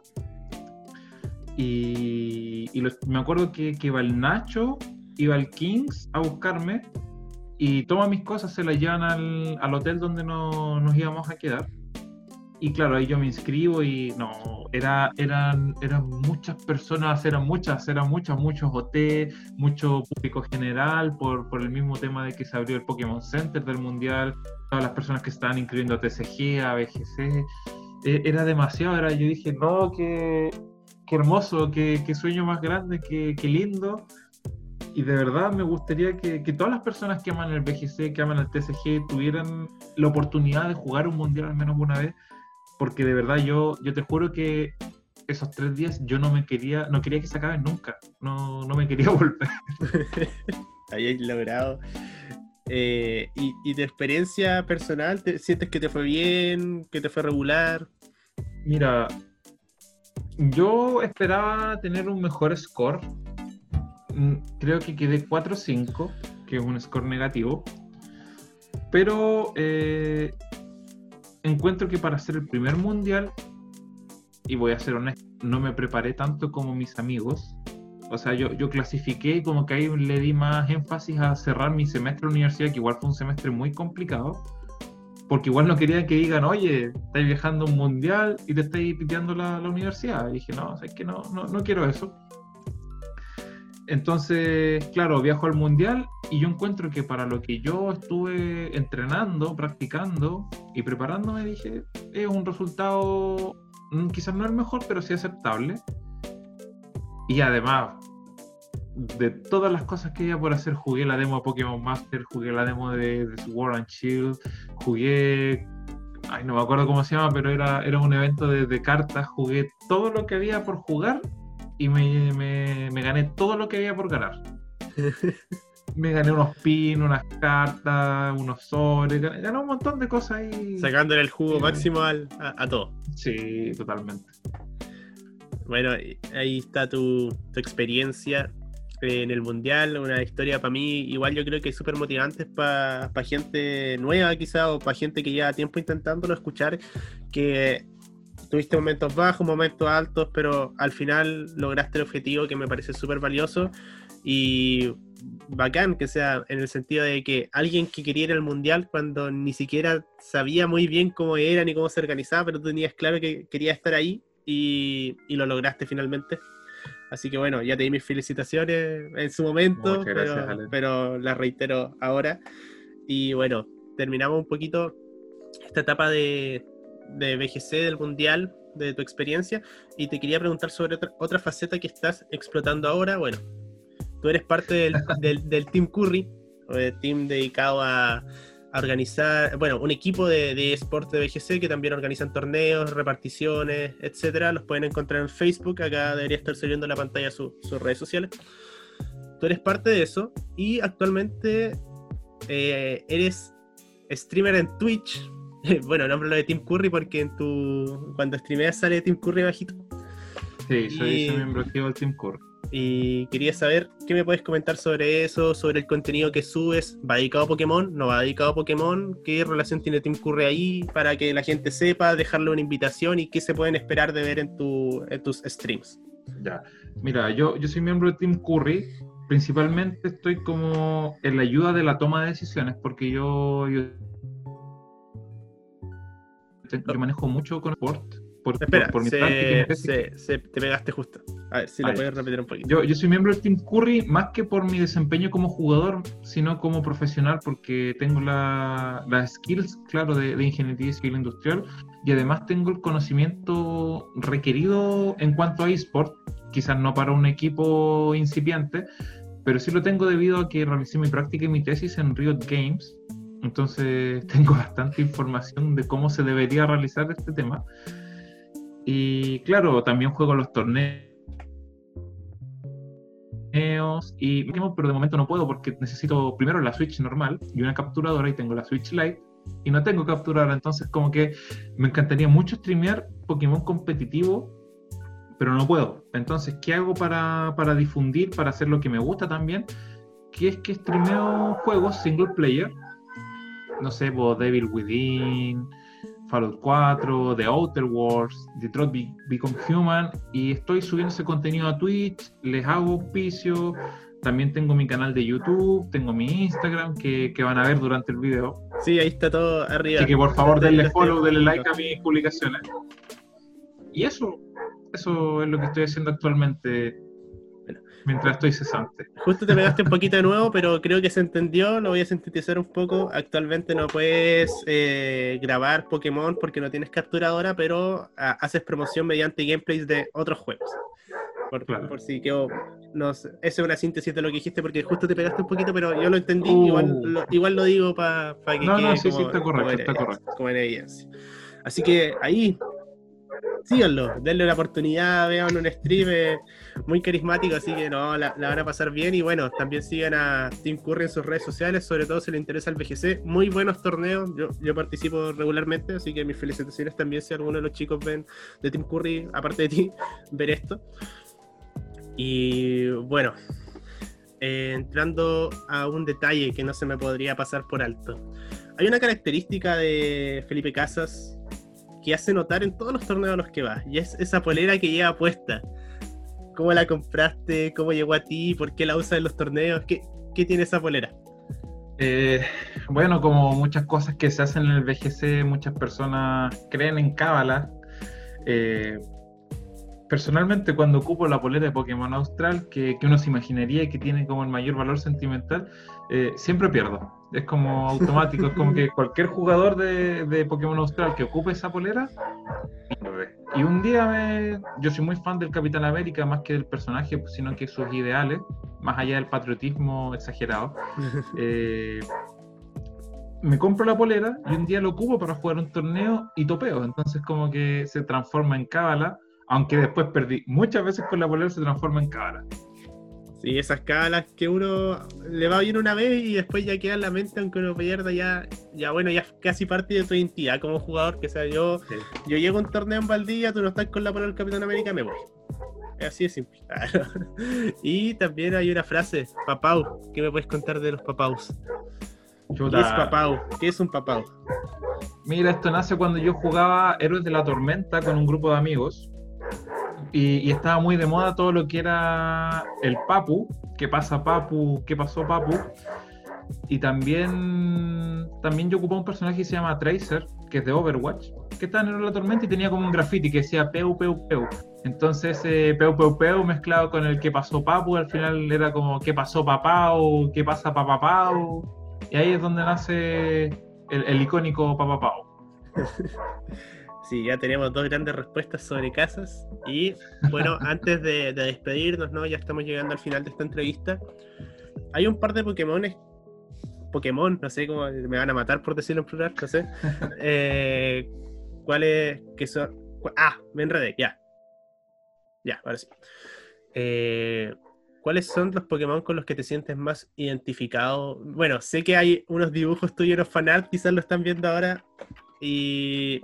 Y, y los- me acuerdo que, que iba el Nacho, iba el Kings a buscarme y todas mis cosas se las llevan al, al hotel donde no- nos íbamos a quedar. Y claro, ahí yo me inscribo y no, era, eran, eran muchas personas, eran muchas, eran muchas, muchos hoteles, mucho público general por, por el mismo tema de que se abrió el Pokémon Center del Mundial, todas las personas que estaban inscribiendo a TCG, a BGC, eh, era demasiado, era, yo dije, no, qué, qué hermoso, qué, qué sueño más grande, qué, qué lindo. Y de verdad me gustaría que, que todas las personas que aman el BGC, que aman el TCG, tuvieran la oportunidad de jugar un mundial al menos una vez, porque de verdad yo, yo te juro que esos tres días yo no me quería, no quería que se acaben nunca, no, no me quería volver. habíais logrado Eh, y, y de experiencia personal, ¿te- ¿sientes que te fue bien, que te fue regular? Mira, yo esperaba tener un mejor score. Mm, Creo que quedé 4-5, que es un score negativo. Pero eh, encuentro que para ser el primer mundial, y voy a ser honesto, no me preparé tanto como mis amigos. O sea, yo, yo clasifiqué y como que ahí le di más énfasis a cerrar mi semestre de universidad, que igual fue un semestre muy complicado porque igual no quería que digan, oye, estáis viajando a un mundial y te estáis piteando la, la universidad. Y dije, no, es que no, no, no quiero eso. Entonces, claro, viajo al mundial y yo encuentro que para lo que yo estuve entrenando, practicando y preparándome, dije, es un resultado mm, quizás no el mejor, pero sí aceptable. Y además, de todas las cosas que había por hacer, jugué la demo de Pokémon Master, jugué la demo de, de Sword and Shield, jugué. Ay, no me acuerdo cómo se llama, pero era, era un evento de, de cartas. Jugué todo lo que había por jugar y me, me- me gané todo lo que había por ganar. Me gané unos pins, unas cartas, unos sobres, gané, gané un montón de cosas ahí. Sacándole el jugo Sí. máximo al- a, a todo. Sí, totalmente. Bueno, ahí está tu, tu experiencia en el mundial, una historia para mí, igual yo creo que es súper motivante para gente nueva quizá o para gente que lleva tiempo intentándolo escuchar, que tuviste momentos bajos, momentos altos, pero al final lograste el objetivo que me parece súper valioso y bacán que sea en el sentido de que alguien que quería ir al mundial cuando ni siquiera sabía muy bien cómo era ni cómo se organizaba, pero tú tenías claro que quería estar ahí y, y lo lograste finalmente. Así que bueno, ya te di mis felicitaciones en su momento, gracias, pero, pero las reitero ahora. Y bueno, terminamos un poquito esta etapa de, de BGC, del Mundial, de tu experiencia, y te quería preguntar sobre otra, otra faceta que estás explotando ahora. Bueno, tú eres parte del, del, del Team Curry, o del team dedicado a, a organizar, bueno, un equipo de, de esports de BGC que también organizan torneos, reparticiones, etcétera. Los pueden encontrar en Facebook. Acá debería estar saliendo en la pantalla su- sus redes sociales. Tú eres parte de eso y actualmente eh, eres streamer en Twitch. Bueno, nombro lo de Team Curry porque en tu cuando streameas sale Team Curry bajito. Sí, soy, Y- miembro activo del Team Core. Y quería saber qué me puedes comentar sobre eso, sobre el contenido que subes. ¿Va dedicado a Pokémon? ¿No va dedicado a Pokémon? ¿Qué relación tiene Team Curry ahí para que la gente sepa, dejarle una invitación y qué se pueden esperar de ver en, tu, en tus streams? Ya. Mira, yo, yo soy miembro de Team Curry. Principalmente estoy como en la ayuda de la toma de decisiones, porque yo, yo, yo manejo mucho con sport. Por, Espera, por, por mi se, se- se- te pegaste justo. A ver si lo puedes repetir un poquito. Yo, yo soy miembro del Team Curry más que por mi desempeño como jugador, sino como profesional, porque tengo la- las skills, claro, de, de ingeniería civil industrial y además tengo el conocimiento requerido en cuanto a eSport, quizás no para un equipo incipiente, pero sí lo tengo debido a que realicé mi práctica y mi tesis en Riot Games. Entonces tengo bastante información de cómo se debería realizar este tema. Y claro, también juego los torneos y pero de momento no puedo porque necesito primero la Switch normal y una capturadora y tengo la Switch Lite y no tengo capturadora, entonces como que me encantaría mucho streamear Pokémon competitivo, pero no puedo. Entonces, ¿qué hago para, para difundir, para hacer lo que me gusta también? Que es que streameo juegos single player, no sé, pues, Devil Within, Fallout 4, The Outer Worlds, Detroit Be- Become Human, y estoy subiendo ese contenido a Twitch, les hago auspicio, también tengo mi canal de YouTube, tengo mi Instagram que, que van a ver durante el video. Sí, ahí está todo arriba. Así que por favor denle follow, denle like a mis publicaciones. Y eso, eso es lo que estoy haciendo actualmente mientras estoy cesante. Justo te pegaste un poquito de nuevo, pero creo que se entendió. Lo voy a sintetizar un poco. Actualmente no puedes eh, grabar Pokémon porque no tienes capturadora, pero ah, haces promoción mediante gameplays de otros juegos. Por, Claro. por si quedó. No sé, esa es una síntesis de lo que dijiste porque justo te pegaste un poquito, pero yo lo entendí. Uh. Igual, lo, igual lo digo para que No, no, quede sí, sí, como- está correcto, como está correcto. como en evidencia. Así que ahí síganlo, denle una oportunidad, vean un stream. eh, muy carismático, así que no, la, van a pasar bien. Y bueno, también sigan a Tim Curry en sus redes sociales, sobre todo si les interesa el BGC. Muy buenos torneos, yo, yo participo regularmente, así que mis felicitaciones también si alguno de los chicos ven de Tim Curry, aparte de ti, ver esto. Y bueno, eh, entrando a un detalle que no se me podría pasar por alto. Hay una característica de Felipe Casas que hace notar en todos los torneos a los que va, y es esa polera que lleva puesta. ¿Cómo la compraste? ¿Cómo llegó a ti? ¿Por qué la usas en los torneos? ¿Qué, qué tiene esa polera? Eh, bueno, como muchas cosas que se hacen en el BGC, muchas personas creen en Cábala. Eh, personalmente cuando ocupo la polera de Pokémon Austral, que, que, uno se imaginaría que tiene como el mayor valor sentimental, eh, siempre pierdo. Es como automático, es como que cualquier jugador de, de, Pokémon Austral que ocupe esa polera, pierde. Y un día me, yo soy muy fan del Capitán América, más que del personaje, sino que sus ideales, más allá del patriotismo exagerado. Eh, me compro la polera y un día lo ocupo para jugar un torneo y topeo. Entonces como que se transforma en cábala aunque después perdí muchas veces con la polera se transforma en cábala. Sí, esas cábalas que uno le va bien una vez y después ya queda en la mente, aunque uno pierda, ya, ya bueno, ya casi parte de tu identidad como jugador, que sea yo, sí. yo llego a un torneo en Valdivia, tú no estás con la polera del Capitán América, me voy. Así de simple. y también hay una frase, papau, ¿qué me puedes contar de los papaus? Chuta. ¿Qué es papau? ¿Qué es un papau? Mira, esto nace cuando yo jugaba Héroes de la Tormenta con un grupo de amigos. Y, estaba muy de moda todo lo que era el Papu, qué pasa Papu, qué pasó Papu. Y también, también yo ocupaba un personaje que se llama Tracer, que es de Overwatch, que estaba en la tormenta y tenía como un graffiti que decía Peu, Peu, Peu. Entonces, eh, Peu, Peu, Peu mezclado con el que pasó Papu, al final era como qué pasó Papau, qué pasa Papapau. Y ahí es donde nace el, icónico Papapau. Sí, ya tenemos dos grandes respuestas sobre casas. Y bueno, antes de, de, despedirnos, ¿no? Ya estamos llegando al final de esta entrevista. Hay un par de Pokémon, Pokémon, no sé cómo me van a matar por decirlo en plural, no sé. Eh, ¿Cuáles que son? Ah, me enredé, ya. Ya, ahora sí. Eh, ¿Cuáles son los Pokémon con los que te sientes más identificado? Bueno, sé que hay unos dibujos tuyos en los fanart, quizás lo están viendo ahora. Y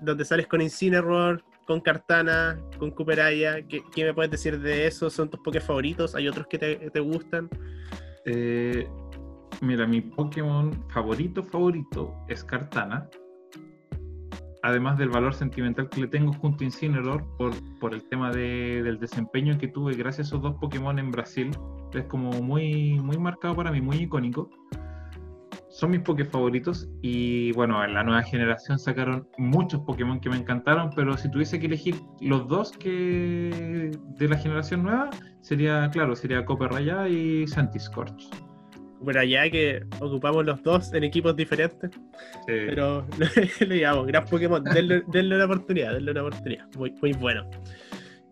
donde sales con Incineroar, con Cartana, con Cooperaya. ¿Qué, ¿Qué, me puedes decir de eso? ¿Son tus Poké favoritos? ¿Hay otros que te, te gustan? Eh, mira, mi Pokémon favorito, favorito es Cartana. Además del valor sentimental que le tengo junto a Incineroar por, por el tema de, del desempeño que tuve gracias a esos dos Pokémon en Brasil. Es como muy, muy marcado para mí, muy icónico son mis Poké favoritos y bueno, en la nueva generación sacaron muchos Pokémon que me encantaron, pero si tuviese que elegir los dos que de la generación nueva, sería, claro, sería Copper Raya y Santiscorch. Bueno, ya que ocupamos los dos en equipos diferentes, sí. pero lo digamos, gran Pokémon, denle, denle, una oportunidad, denle una oportunidad, muy, muy bueno.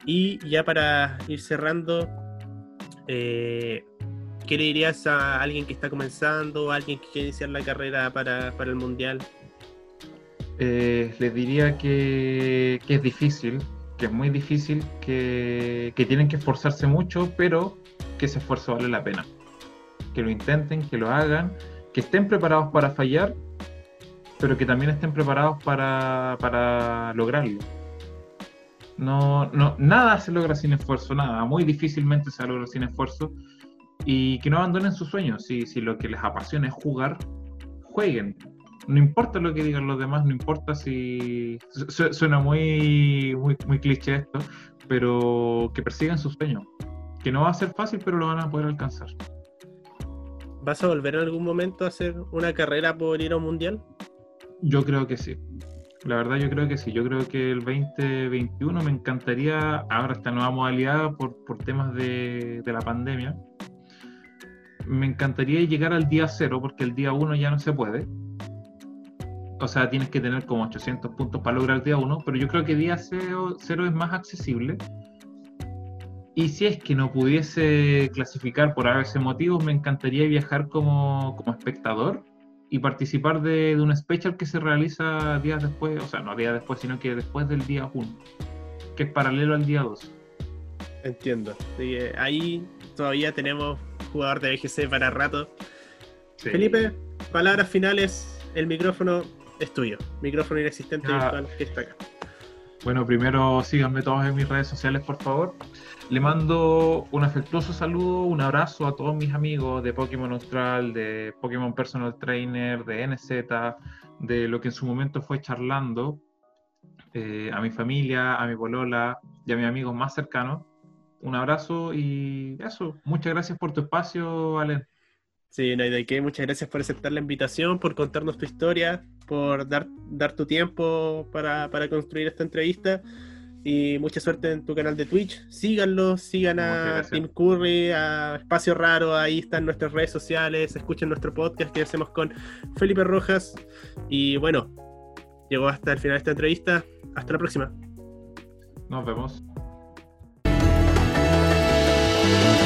Y ya para ir cerrando, eh, ¿Qué le dirías a alguien que está comenzando, a alguien que quiere iniciar la carrera para, para el Mundial? Eh, les diría que, que, es difícil, que es muy difícil, que, que, tienen que esforzarse mucho, pero que ese esfuerzo vale la pena. Que lo intenten, que lo hagan, que estén preparados para fallar, pero que también estén preparados para, para lograrlo. No, no, nada se logra sin esfuerzo, nada. Muy difícilmente se logra sin esfuerzo y que no abandonen sus sueños. Si, si lo que les apasiona es jugar, jueguen. No importa lo que digan los demás, no importa si. Su, suena muy, muy, muy cliché esto, pero que persigan sus sueños. Que no va a ser fácil, pero lo van a poder alcanzar. ¿Vas a volver en algún momento a hacer una carrera por ir a un mundial? Yo creo que sí. La verdad yo creo que sí, yo creo que el 2021 me encantaría, ahora esta nueva modalidad por, por temas de, de la pandemia, me encantaría llegar al día cero, porque el día uno ya no se puede. O sea, tienes que tener como 800 puntos para lograr el día uno, pero yo creo que día cero, es más accesible. Y si es que no pudiese clasificar por ese motivos, me encantaría viajar como, como espectador y participar de, de, un special que se realiza días después, o sea, no días después, sino que después del día 1, que es paralelo al día 2. Entiendo. Que ahí todavía tenemos jugador de BGC para rato. Sí. Felipe, palabras finales. El micrófono es tuyo. Micrófono inexistente Ah. virtual que está acá. Bueno, primero síganme todos en mis redes sociales, por favor. Le mando un afectuoso saludo, un abrazo a todos mis amigos de Pokémon Austral, de Pokémon Personal Trainer, de NZ, de lo que en su momento fue charlando, eh, a mi familia, a mi polola y a mis amigos más cercanos. Un abrazo y eso. Muchas gracias por tu espacio, Alen. Sí, no hay de qué. Muchas gracias por aceptar la invitación, por contarnos tu historia, por dar, dar tu tiempo para, para construir esta entrevista. Y mucha suerte en tu canal de Twitch. Síganlo, sigan a. Tim Curry, a Espacio Raro, ahí están nuestras redes sociales. Escuchen nuestro podcast que hacemos con Felipe Rojas. Y bueno, llegó hasta el final de esta entrevista. Hasta la próxima. Nos vemos. Thank you.